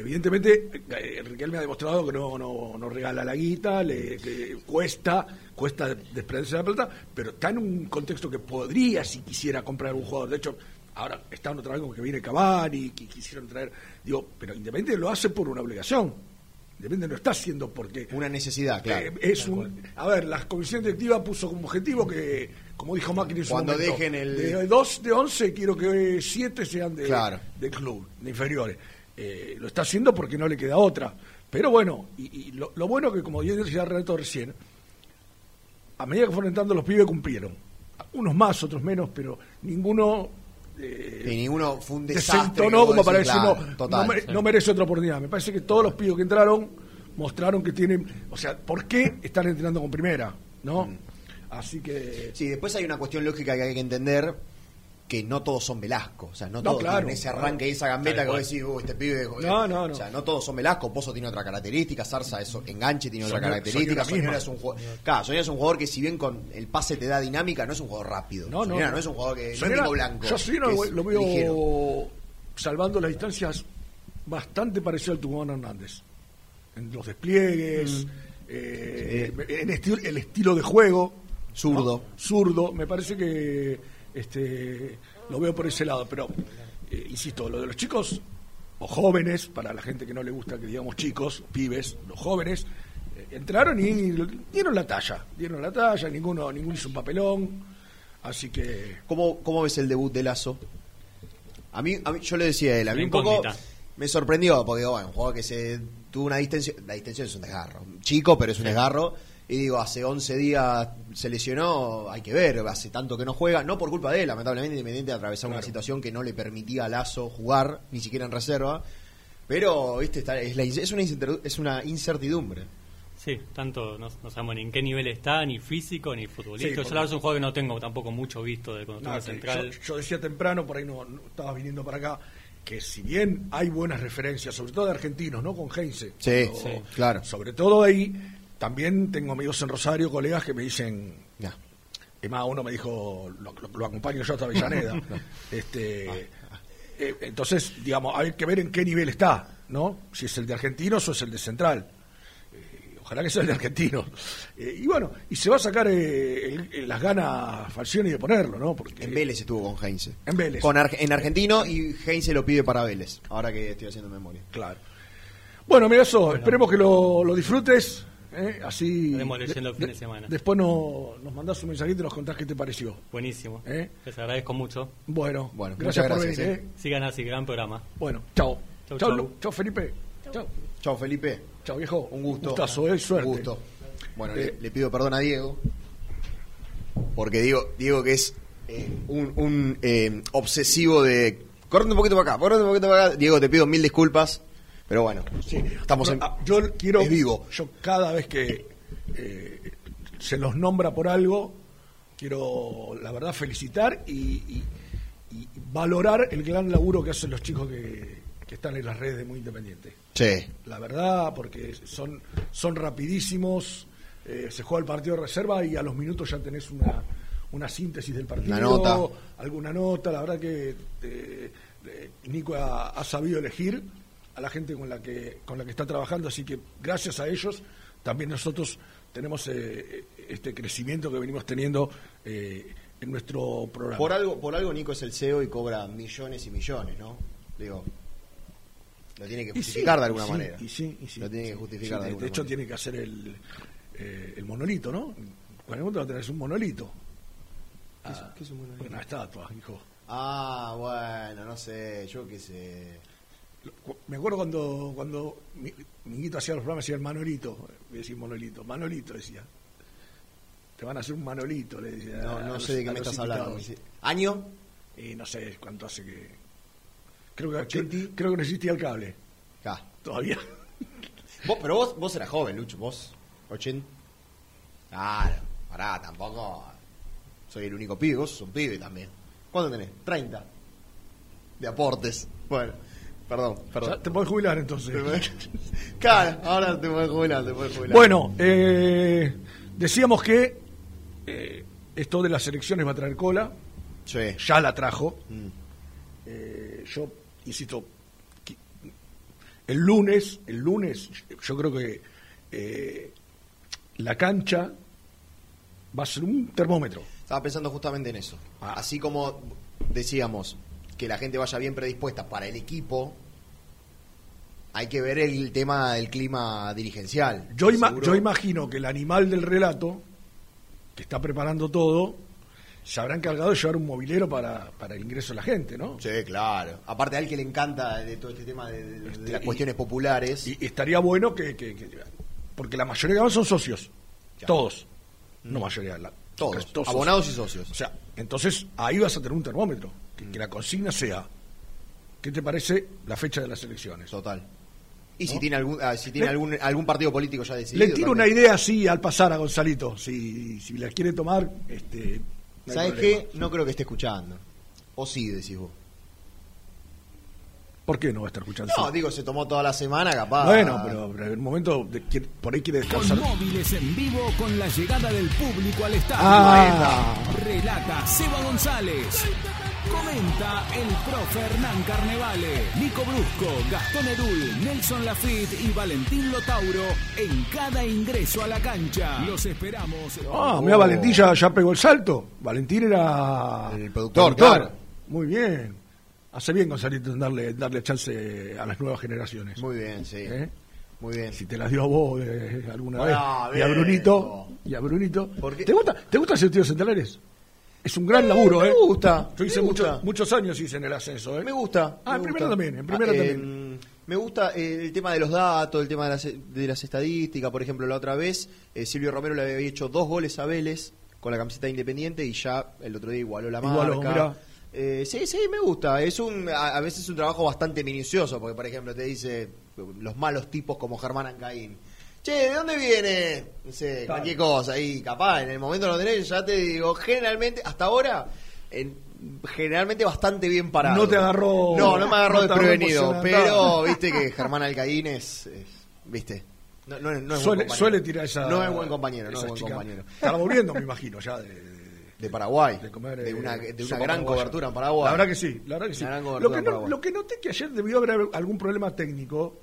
evidentemente eh, Riquelme ha demostrado que no, no, no regala la guita, le que cuesta, cuesta desprenderse de la plata, pero está en un contexto que podría, si quisiera, comprar un jugador. De hecho, ahora están otra vez como que viene Cavani, que quisieron traer, digo, pero Independiente lo hace por una obligación. Independiente no está haciendo porque... Una necesidad, claro. Eh, es un, a ver, la comisión directiva puso como objetivo que, como dijo Macri en su Cuando momento, dejen el- de 2 de 11 quiero que 7 sean de, Claro. de club, de inferiores. Eh, lo está haciendo porque no le queda otra. Pero bueno, y, y lo, lo bueno que, como yo decía Renato recién, a medida que fueron entrando los pibes cumplieron. Unos más, otros menos, pero ninguno eh, Y ninguno fue un desastre. desentonó como para decir, no, total, no, mere- sí. no merece otra oportunidad. Me parece que todos los pibes que entraron mostraron que tienen, o sea, ¿por qué están entrenando con primera? ¿No? Mm. Así que... Sí, después hay una cuestión lógica que hay que entender que no todos son Velasco, o sea, no, No, todos claro, tienen ese arranque y esa gambeta que vos decís, uy, este pibe, joder". No, no, no. o sea, no todos son Velasco, Pozo tiene otra característica, Zarza es enganche tiene otra Soñora- característica, Soñora Soñora es un jugador, claro, Soñora es un jugador que si bien con el pase te da dinámica, no es un jugador rápido, No, no, Soñora no. no es un jugador que no es Soñora- Nico Blanco, Yo no, es lo veo ligero. salvando las distancias bastante parecido al Tucumán Hernández. En los despliegues, eh, en esti- el estilo de juego. Zurdo. ¿no? Zurdo. Me parece que este lo veo por ese lado. Pero, eh, insisto, lo de los chicos o jóvenes, para la gente que no le gusta que digamos chicos, pibes, los jóvenes, eh, entraron y dieron la talla. Dieron la talla, ninguno, ninguno hizo un papelón. Así que. ¿Cómo, ¿Cómo ves el debut de Lazo? A mí, a mí yo le decía a él, a mí un poco me sorprendió, porque bueno, un jugador que se tuvo una distensión, la distensión es un desgarro, chico, pero es un desgarro, y digo, hace 11 días se lesionó, hay que ver, hace tanto que no juega, no por culpa de él, lamentablemente Independiente atravesar una situación que no le permitía a Lazo jugar, ni siquiera en reserva, pero, viste, está- es, la es, una, es una incertidumbre. Sí, tanto no, no sabemos ni en qué nivel está, ni físico, ni futbolístico. Sí, Yo la verdad es un juego que no tengo tampoco mucho visto de cuando No, estuve en que central. yo, yo decía temprano, por ahí no, no estabas viniendo para acá, que si bien hay buenas referencias, sobre todo de argentinos, ¿no? Con Heinze. Sí, claro. Sobre todo ahí, también tengo amigos en Rosario, colegas que me dicen. Ya. Es más, uno me dijo, lo, lo- lo acompaño yo hasta Avellaneda. este, eh, entonces, digamos, hay que ver en qué nivel está, ¿no? Si es el de argentinos o es el de central. Eh, Ojalá que sea el de argentinos. Eh, y bueno, y se va a sacar eh, el- las ganas Falcioni de ponerlo, ¿no? Porque En Vélez estuvo con Heinze. En Vélez. Con en argentino y Heinze lo pide para Vélez, ahora que estoy haciendo memoria. Claro. Bueno, mira eso, esperemos que lo, lo disfrutes. ¿Eh? Así. Estaremos leyendo el fin de de- semana. Después no- nos mandás un mensajito y nos contás qué te pareció. Buenísimo. ¿Eh? Les agradezco mucho. Bueno, Bueno, gracias, muchas por gracias, venir. ¿eh? ¿eh? Sigan así, gran programa. Bueno, chao. Chau, Chao, chau. Lu. Chao, Felipe. Chao. Chao, Felipe. Chao, viejo. Un gusto. Gustazo, ¿eh? Suerte. Un gusto. Bueno, Eh, le, le pido perdón a Diego. Porque Diego, Diego que es eh, un, un, eh, obsesivo de. Correte un poquito para acá, correte un poquito para acá. Diego, te pido mil disculpas. Pero bueno, estamos en. ah, yo quiero es vivo. yo cada vez que eh, se los nombra por algo quiero la verdad felicitar y, y- y valorar el gran laburo que hacen los chicos que, que están en las redes de muy independiente Sí. la verdad porque son son rapidísimos eh, se juega el partido de reserva y a los minutos ya tenés una una síntesis del partido Una nota. alguna nota la verdad que eh, eh, Nico ha, ha sabido elegir a la gente con la que con la que está trabajando así que gracias a ellos también nosotros tenemos eh, este crecimiento que venimos teniendo eh, en nuestro programa Por algo, por algo Nico es el CEO y cobra millones y millones, ¿no? Digo. Lo tiene que sí, justificar de alguna y sí, manera. y sí, y sí, Lo tiene que justificar sí, de de, alguna hecho manera. tiene que hacer el eh, el monolito no cuando va a tener un monolito ¿Qué es- qué es un monolito? una estatua hijo Ah, bueno, no sé, yo qué sé. Me acuerdo cuando cuando mi, Minguito hacía los programas, decía el Manolito, voy a decir Monolito, Manolito decía. Te van a hacer un Manolito, le decía. No, no los- sé de qué me estás hablando. ¿Año? Y no sé cuánto hace que. Creo que, creo, creo que no existía el cable. Acá. Todavía. Vos, pero vos, vos eras joven, Lucho, vos. 80. Claro, pará, tampoco. Soy el único pibe, vos sos un pibe también. ¿Cuánto tenés? 30. De aportes. Bueno, perdón, perdón. Te podés jubilar entonces. Claro, ahora te puedes jubilar, te puedes jubilar. Bueno, eh, decíamos que eh, esto de las elecciones va a traer cola. Ya la trajo. Mm. Eh, yo insisto, El lunes, el lunes, yo creo que eh, la cancha va a ser un termómetro. Estaba pensando justamente en eso. Ah. Así como decíamos que la gente vaya bien predispuesta para el equipo, hay que ver el tema del clima dirigencial. Yo, ima- Seguro- yo imagino que el animal del relato, que está preparando todo, se habrá encargado de llevar un mobilero para, para el ingreso de la gente, ¿no? Sí, claro. Aparte a él que le encanta de todo este tema de, de- de Este, las y- cuestiones populares. Y estaría bueno que, que- que- porque la mayoría van son socios, todos, no mayoría, la- Todos, casi todos abonados y socios. O sea, entonces ahí vas a tener un termómetro, que, que la consigna sea, ¿qué te parece la fecha de las elecciones? Total. Y si tiene algún ah, si tiene Le- algún algún partido político ya decidido. Le tiro una idea así al pasar a Gonzalito, si, si la quiere tomar, este, no ¿Sabes qué? No creo que esté escuchando. O sí, decís vos. ¿Por qué no va a estar escuchando? No, digo, se tomó toda la semana, capaz. Bueno, pero, pero en el momento de por ahí quiere descansar. Con móviles en vivo con la llegada del público al estadio. Ah. Relata Seba González. Comenta el profe Hernán Carnevale, Nico Brusco, Gastón Edul, Nelson Lafitte y Valentín Lotauro en cada ingreso a la cancha. Los esperamos. Ah, mira, Valentín ya, ya pegó el salto. Valentín era El productor, claro. Muy bien. Hace bien, Gonzalito, en darle, darle chance a las nuevas generaciones. Muy bien, sí. ¿Eh? Muy bien. Si te las dio a vos eh, alguna vez. Y a bien. Brunito. Y a Brunito. ¿Por qué? ¿Te gusta, ¿Te gusta hacer estudios centrales? Es un gran laburo, me ¿eh? gusta, Yo hice me muchos- gusta. muchos años hice en el ascenso, ¿eh? Me gusta. Ah, me en gusta. primera también, en primera Ah, también. eh, me gusta eh, el tema de los datos, el tema de las, de las estadísticas. Por ejemplo, la otra vez eh, Silvio Romero le había hecho dos goles a Vélez con la camiseta de Independiente y ya el otro día igualó la Igualó, marca. mirá. Eh, sí, sí, me gusta. Es un a, a veces es un trabajo bastante minucioso porque, por ejemplo, te dice los malos tipos como Germán Ancaín. Che, ¿de dónde viene? No sé, cualquier cosa. Y capaz, en el momento no lo tenés, ya te digo, generalmente, hasta ahora, en- generalmente bastante bien parado. No te agarró- No, no me agarró no desprevenido. Pero, viste que Germán Alcaín es. es- ¿Viste? No, no, es- no es buen suele, compañero. suele tirar esa. No es buen compañero, no es buen chica. compañero. Estaba volviendo, me imagino, ya de, de- De Paraguay. de comer. de eh, una, de una gran cobertura en Paraguay. La verdad que sí, la verdad que sí. Que, no- lo que noté que ayer debió haber algún problema técnico,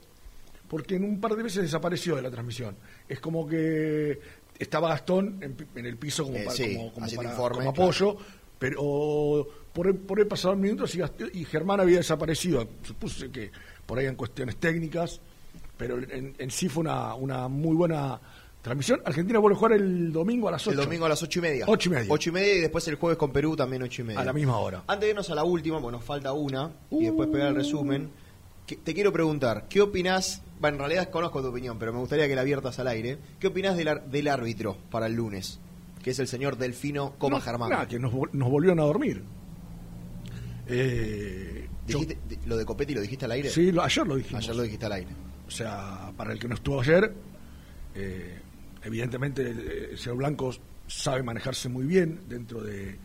porque en un par de veces desapareció de la transmisión. Es como que estaba Gastón en, en el piso como, Eh, para- sí, como, como para- informe, como claro. apoyo, pero por, por ahí pasaron minutos y, Gast- y Germán había desaparecido. Supuse que por ahí en cuestiones técnicas, pero en, en sí fue una, una muy buena transmisión. Argentina vuelve a jugar el domingo a las 8. El domingo a las ocho y media. Ocho y media. Ocho y media y después el jueves con Perú también ocho y media. A la misma hora. Antes de irnos a la última, porque nos falta una, y después pegar el resumen, que- te quiero preguntar, ¿qué opinás? Bueno, en realidad conozco tu opinión, pero me gustaría que la abiertas al aire. ¿Qué opinás del, ar- del árbitro para el lunes? Que es el señor Delfino Coma No, Germán. nada, que nos, vol- nos volvieron a dormir. Eh, Dijiste- de- ¿Lo de Copetti lo dijiste al aire? sí, lo- ayer lo dijimos. Ayer lo dijiste al aire. O sea, para el que no estuvo ayer, eh, evidentemente eh, el señor Blanco sabe manejarse muy bien dentro de,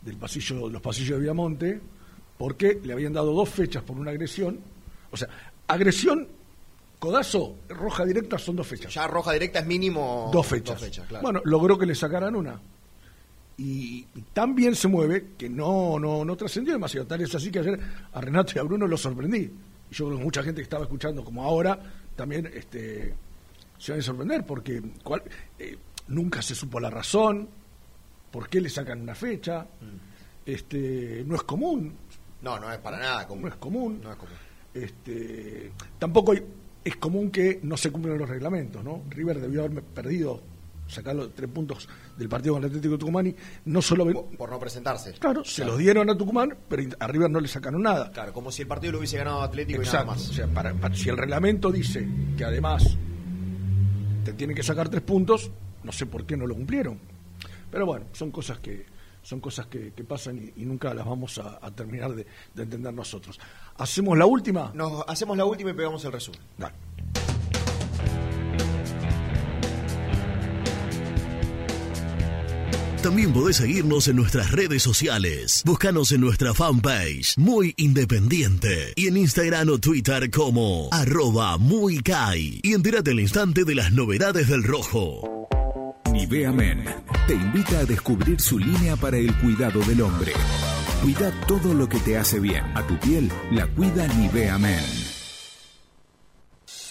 del pasillo, los pasillos de Viamonte, porque le habían dado dos fechas por una agresión. O sea, agresión, codazo, roja directa son dos fechas. Ya roja directa es mínimo Dos fechas. Dos fechas, claro. Bueno, logró que le sacaran una. Y, y tan bien se mueve que no, no, no trascendió demasiado. Tal es así que ayer a Renato y a Bruno los sorprendí. Y yo creo que mucha gente que estaba escuchando como ahora también este, se van a sorprender porque eh, nunca se supo la razón, por qué le sacan una fecha. Este, no es común. no, no es para nada común. No es común. No es común. Este, tampoco hay- es común que no se cumplan los reglamentos, ¿no? River debió haberme perdido, sacar los tres puntos del partido con el Atlético de Tucumán y no solo Por, por no presentarse. claro, se los dieron a Tucumán, pero a River no le sacaron nada. Claro, como si el partido lo hubiese ganado Atlético y nada más. O sea, para- para- si el reglamento dice que además te tienen que sacar tres puntos, no sé por qué no lo cumplieron. Pero bueno, son cosas que son cosas que, que pasan y, y nunca las vamos a, a terminar de, de entender nosotros. ¿Hacemos la última? Nos hacemos la última y pegamos el resumen. Dale. También podés seguirnos en nuestras redes sociales. Búscanos en nuestra fanpage, Muy Independiente. Y en Instagram o Twitter como arroba muy Kai. Y entérate al instante de las novedades del rojo. Nivea Men te invita a descubrir su línea para el cuidado del hombre. Cuida todo lo que te hace bien. A tu piel la cuida Nivea Men.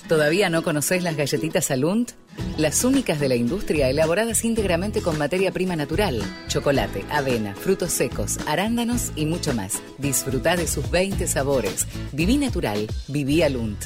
¿Todavía no conocés las galletitas Alunt? Las únicas de la industria elaboradas íntegramente con materia prima natural, chocolate, avena, frutos secos, arándanos y mucho más. Disfruta de sus 20 sabores. Viví natural, viví Alunt.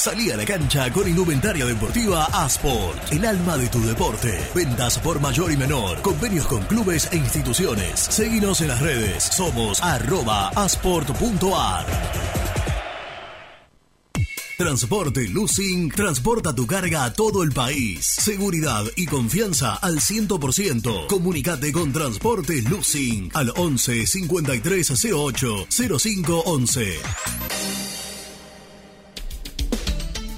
Salí a la cancha con indumentaria deportiva Asport, el alma de tu deporte. Ventas por mayor y menor, convenios con clubes e instituciones. Seguinos en las redes, somos arroba asport.ar. Transporte Lucing transporta tu carga a todo el país. Seguridad y confianza al 100%. Comunicate con Transporte Lucing al 11 5308 0511.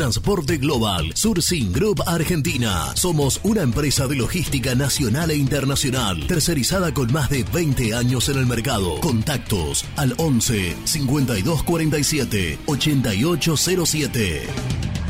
Transporte Global, Surcing Group Argentina. Somos una empresa de logística nacional e internacional, tercerizada con más de 20 años en el mercado. Contactos al 11 5247 8807.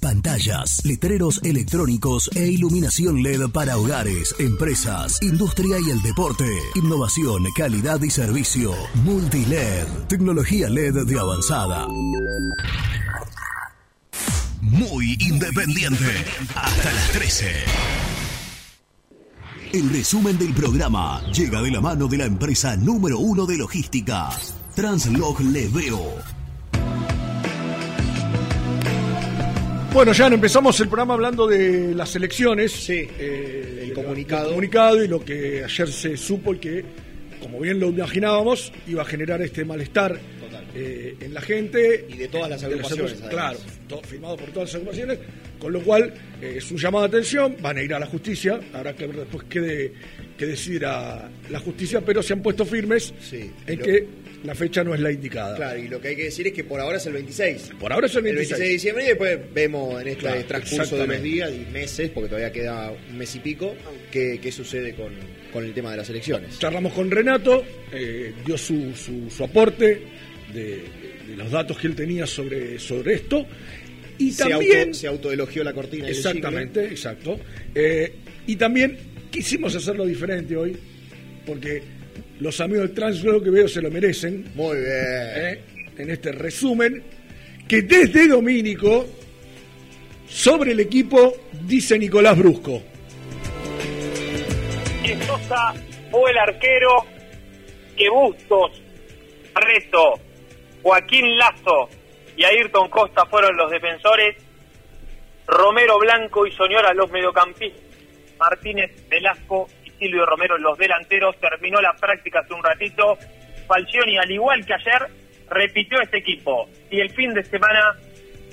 Pantallas, letreros electrónicos e iluminación LED para hogares, empresas, industria y el deporte. Innovación, calidad y servicio. Multiled. Tecnología LED de avanzada. Muy independiente. Hasta las 13. El resumen del programa llega de la mano de la empresa número uno de logística, Translog Leveo. Bueno, ya empezamos el programa hablando de las elecciones. Sí, eh, el comunicado. El comunicado y lo que ayer se supo y que, como bien lo imaginábamos, iba a generar este malestar eh, en la gente. Y de todas las agrupaciones, agrupaciones, claro, todo, firmado por todas las agrupaciones. Con lo cual, eh, es un llamado de atención, van a ir a la justicia, habrá que ver después qué, de, qué decidirá la justicia, pero se han puesto firmes en que la fecha no es la indicada. Claro, y lo que hay que decir es que por ahora es el 26. Por ahora es el 26. de diciembre y después vemos en este Claro, transcurso de los días y meses, porque todavía queda un mes y pico, qué, qué sucede con, con el tema de las elecciones. Charlamos con Renato, eh, dio su, su, su aporte de, de los datos que él tenía sobre, sobre esto. Y se, también. auto, se autoelogió la cortina. Exactamente, exacto. Eh, y también quisimos hacerlo diferente hoy, porque los amigos del trans creo que veo se lo merecen. Muy bien. Eh, en este resumen, que desde Domínico, sobre el equipo, dice Nicolás Brusco. que Sosa fue el arquero, que Bustos, Reto, Joaquín Lazo y Ayrton Costa fueron los defensores, Romero Blanco y Soñora los mediocampistas, Martínez Velasco Silvio Romero los delanteros, terminó la práctica hace un ratito, Falcioni al igual que ayer repitió este equipo. Y el fin de semana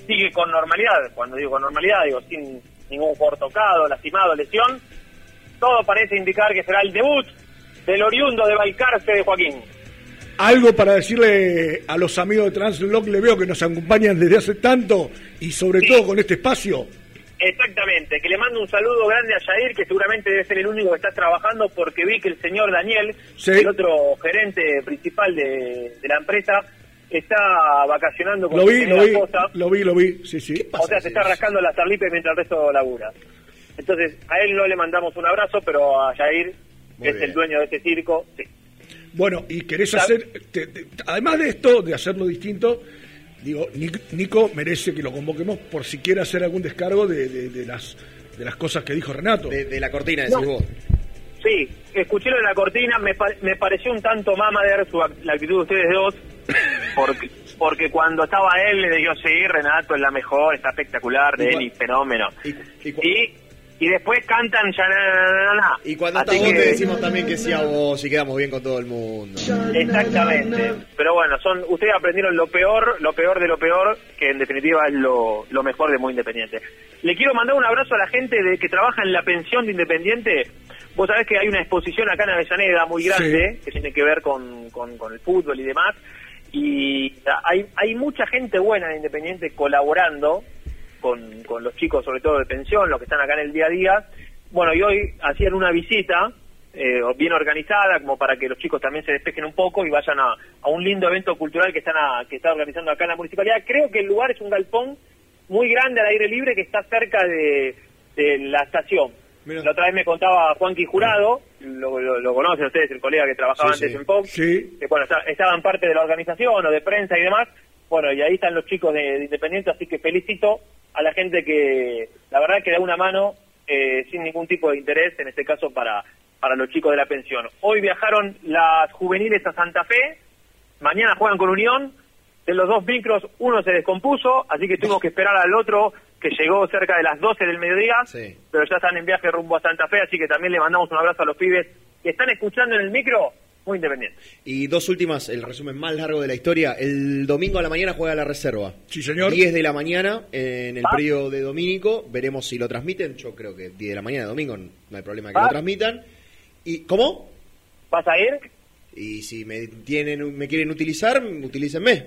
sigue con normalidad, cuando digo con normalidad digo sin ningún jugador tocado, lastimado, lesión, todo parece indicar que será el debut del oriundo de Balcarce de Joaquín. Algo para decirle a los amigos de Translock, le veo que nos acompañan desde hace tanto y sobre todo con este espacio. Exactamente, que le mando un saludo grande a Yair, que seguramente debe ser el único que está trabajando, porque vi que el señor Daniel, Sí. el otro gerente principal de, de la empresa, está vacacionando con Lo su vi, lo vi, esposa. lo vi, lo vi, sí, sí. O sea, se está rascando las tarlipes mientras el resto labura. Entonces, a él no le mandamos un abrazo, pero a Yair, Muy que es el dueño de este circo, sí. Bueno, y querés hacer, te- te- además de esto, de hacerlo distinto, digo, Nic- Nico merece que lo convoquemos por si quiere hacer algún descargo de, de- de las de las cosas que dijo Renato. De, la cortina, decís No. vos. Sí, escuché lo de la cortina, me, pa- me pareció un tanto mamader su, act- la actitud de ustedes dos, porque, porque cuando estaba él le dijo, sí, Renato es la mejor, está espectacular, de él y fenómeno. Y, Y, y después cantan ya na, na, na, na. y cuando Así que- te decimos también que sí a vos y quedamos bien con todo el mundo. Exactamente. Pero bueno, son ustedes aprendieron lo peor, lo peor de lo peor, que en definitiva es lo, lo mejor de Muy Independiente. Le quiero mandar un abrazo a la gente de que trabaja en la pensión de Independiente. Vos sabés que hay una exposición acá en Avellaneda muy grande que tiene que ver con, con, con el fútbol y demás. Y hay, hay mucha gente buena en Independiente colaborando con, con los chicos, sobre todo de pensión, los que están acá en el día a día. Bueno, y hoy hacían una visita eh, bien organizada, como para que los chicos también se despejen un poco y vayan a, a un lindo evento cultural que están a- que está organizando acá en la municipalidad. Creo que el lugar es un galpón muy grande al aire libre que está cerca de, de la estación. La otra vez me contaba Juanqui Jurado, lo, lo, lo conocen ustedes, el colega que trabajaba Sí, antes sí. en Fox, que bueno, está- estaban parte de la organización o de prensa y demás. Bueno, y ahí están los chicos de, de Independiente, así que felicito a la gente que, la verdad, que da una mano eh, sin ningún tipo de interés, en este caso para, para los chicos de la pensión. Hoy viajaron las juveniles a Santa Fe, mañana juegan con Unión, de los dos micros uno se descompuso, así que tuvimos que esperar al otro que llegó cerca de las 12 del mediodía, pero ya están en viaje rumbo a Santa Fe, así que también le mandamos un abrazo a los pibes que están escuchando en el micro, muy independiente. Y dos últimas, el resumen más largo de la historia. El domingo a la mañana juega la reserva. Sí, señor. 10 de la mañana en el Ah. periodo de Domínico. Veremos si lo transmiten. Yo creo que 10 de la mañana domingo no hay problema que Ah. lo transmitan. ¿Y cómo? ¿Vas a ir? Y si me tienen me quieren utilizar, utilícenme.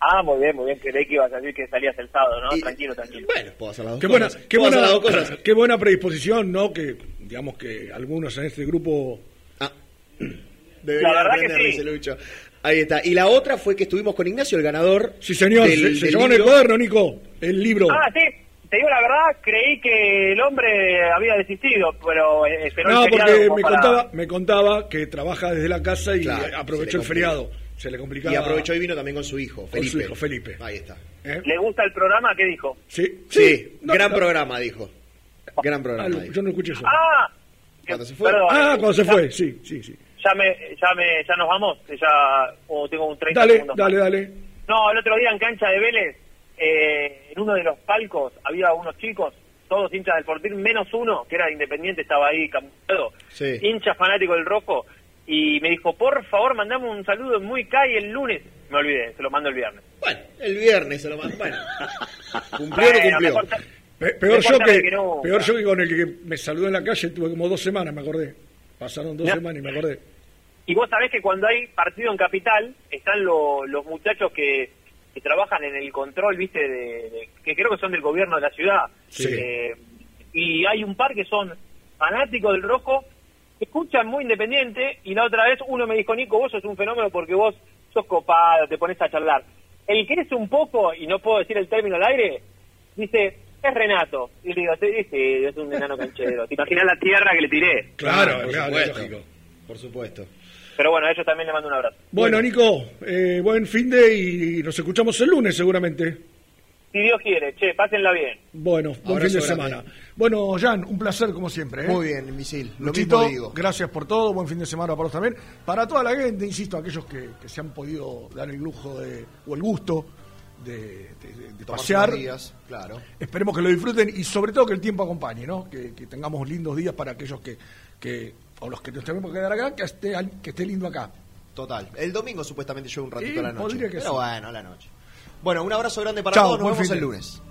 Ah, muy bien, muy bien, creí que ibas a decir que salías el sábado, ¿no? tranquilo, tranquilo. Bueno, puedo hacer las dos Qué buena, cosas. qué buena, las dos cosas. qué buena predisposición, ¿no? Que digamos que algunos en este grupo Deberían La verdad que sí. dice Lucho. Ahí está. Y la otra fue que estuvimos con Ignacio, el ganador. Sí, señor, del- se, llevó en el libro. cuaderno, Nico, el libro. Ah, sí, te digo la verdad, creí que el hombre había desistido, pero eh, esperó no, porque me para- contaba, me contaba que trabaja desde la casa y Claro, aprovechó el feriado. Se le complicaba. Y aprovechó y vino también con su hijo, Con Felipe. su hijo, Felipe. Ahí está. ¿Le gusta el programa? ¿Qué dijo? Sí, Sí, no, gran no. programa, dijo. Gran programa. Ah, dijo. yo no escuché eso. Ah, Cuando se fue. perdón, ah, eh, cuando se fue, sí, sí, sí. Ya me, ya me, ya nos vamos, que ya oh, tengo un 30 Dale, segundos. dale, dale. No, el otro día en cancha de Vélez, eh, en uno de los palcos había unos chicos, todos hinchas del Fortín, menos uno, que era de independiente, estaba ahí campeado, Sí. hincha fanático del rojo, y me dijo, por favor, mandame un saludo en muy Kai el lunes. Me olvidé, se lo mando el viernes. Bueno, el viernes se lo mandó. Bueno, cumplió o no Bueno, cumplió. Pe- peor, yo que, que no. peor yo que con el que me saludó en la calle, tuve como dos semanas, me acordé. Pasaron dos semanas y me acordé. Y vos sabés que cuando hay partido en Capital, están lo- los muchachos que, que trabajan en el control, viste, de, de- que creo que son del gobierno de la ciudad. Sí. Eh, y hay un par que son fanáticos del rojo, que escuchan muy independiente, y la otra vez uno me dijo, Nico, vos sos un fenómeno porque vos sos copado, te pones a charlar. El que es un poco, y no puedo decir el término al aire, dice, es Renato. Y le digo, sí, sí, es un enano canchero. ¿Te imaginas la tierra que le tiré? Claro, por claro, supuesto. lógico. Por supuesto. Pero bueno, a ellos también le mando un abrazo. Bueno, Nico, eh, buen fin de y nos escuchamos el lunes seguramente. Si Dios quiere, che, pásenla bien. Bueno, buen Abrazo fin de grande. semana. Bueno, Jan, un placer como siempre. ¿eh? Muy bien, Misil. Lo Luchito, mismo digo. gracias por todo, buen fin de semana para vos también. Para toda la gente, insisto, aquellos que, que se han podido dar el lujo de, o el gusto de, de- de- de Tomarse pasear. días, claro. Esperemos que lo disfruten y sobre todo que el tiempo acompañe, ¿no? Que, que tengamos lindos días para aquellos que, que o los que nos tenemos que quedar acá, que esté, que esté lindo acá. Total. El domingo supuestamente llueve un ratito Y a la noche. Pero sí. bueno, a la noche. Bueno, un abrazo grande para todos. Nos vemos fin el lunes.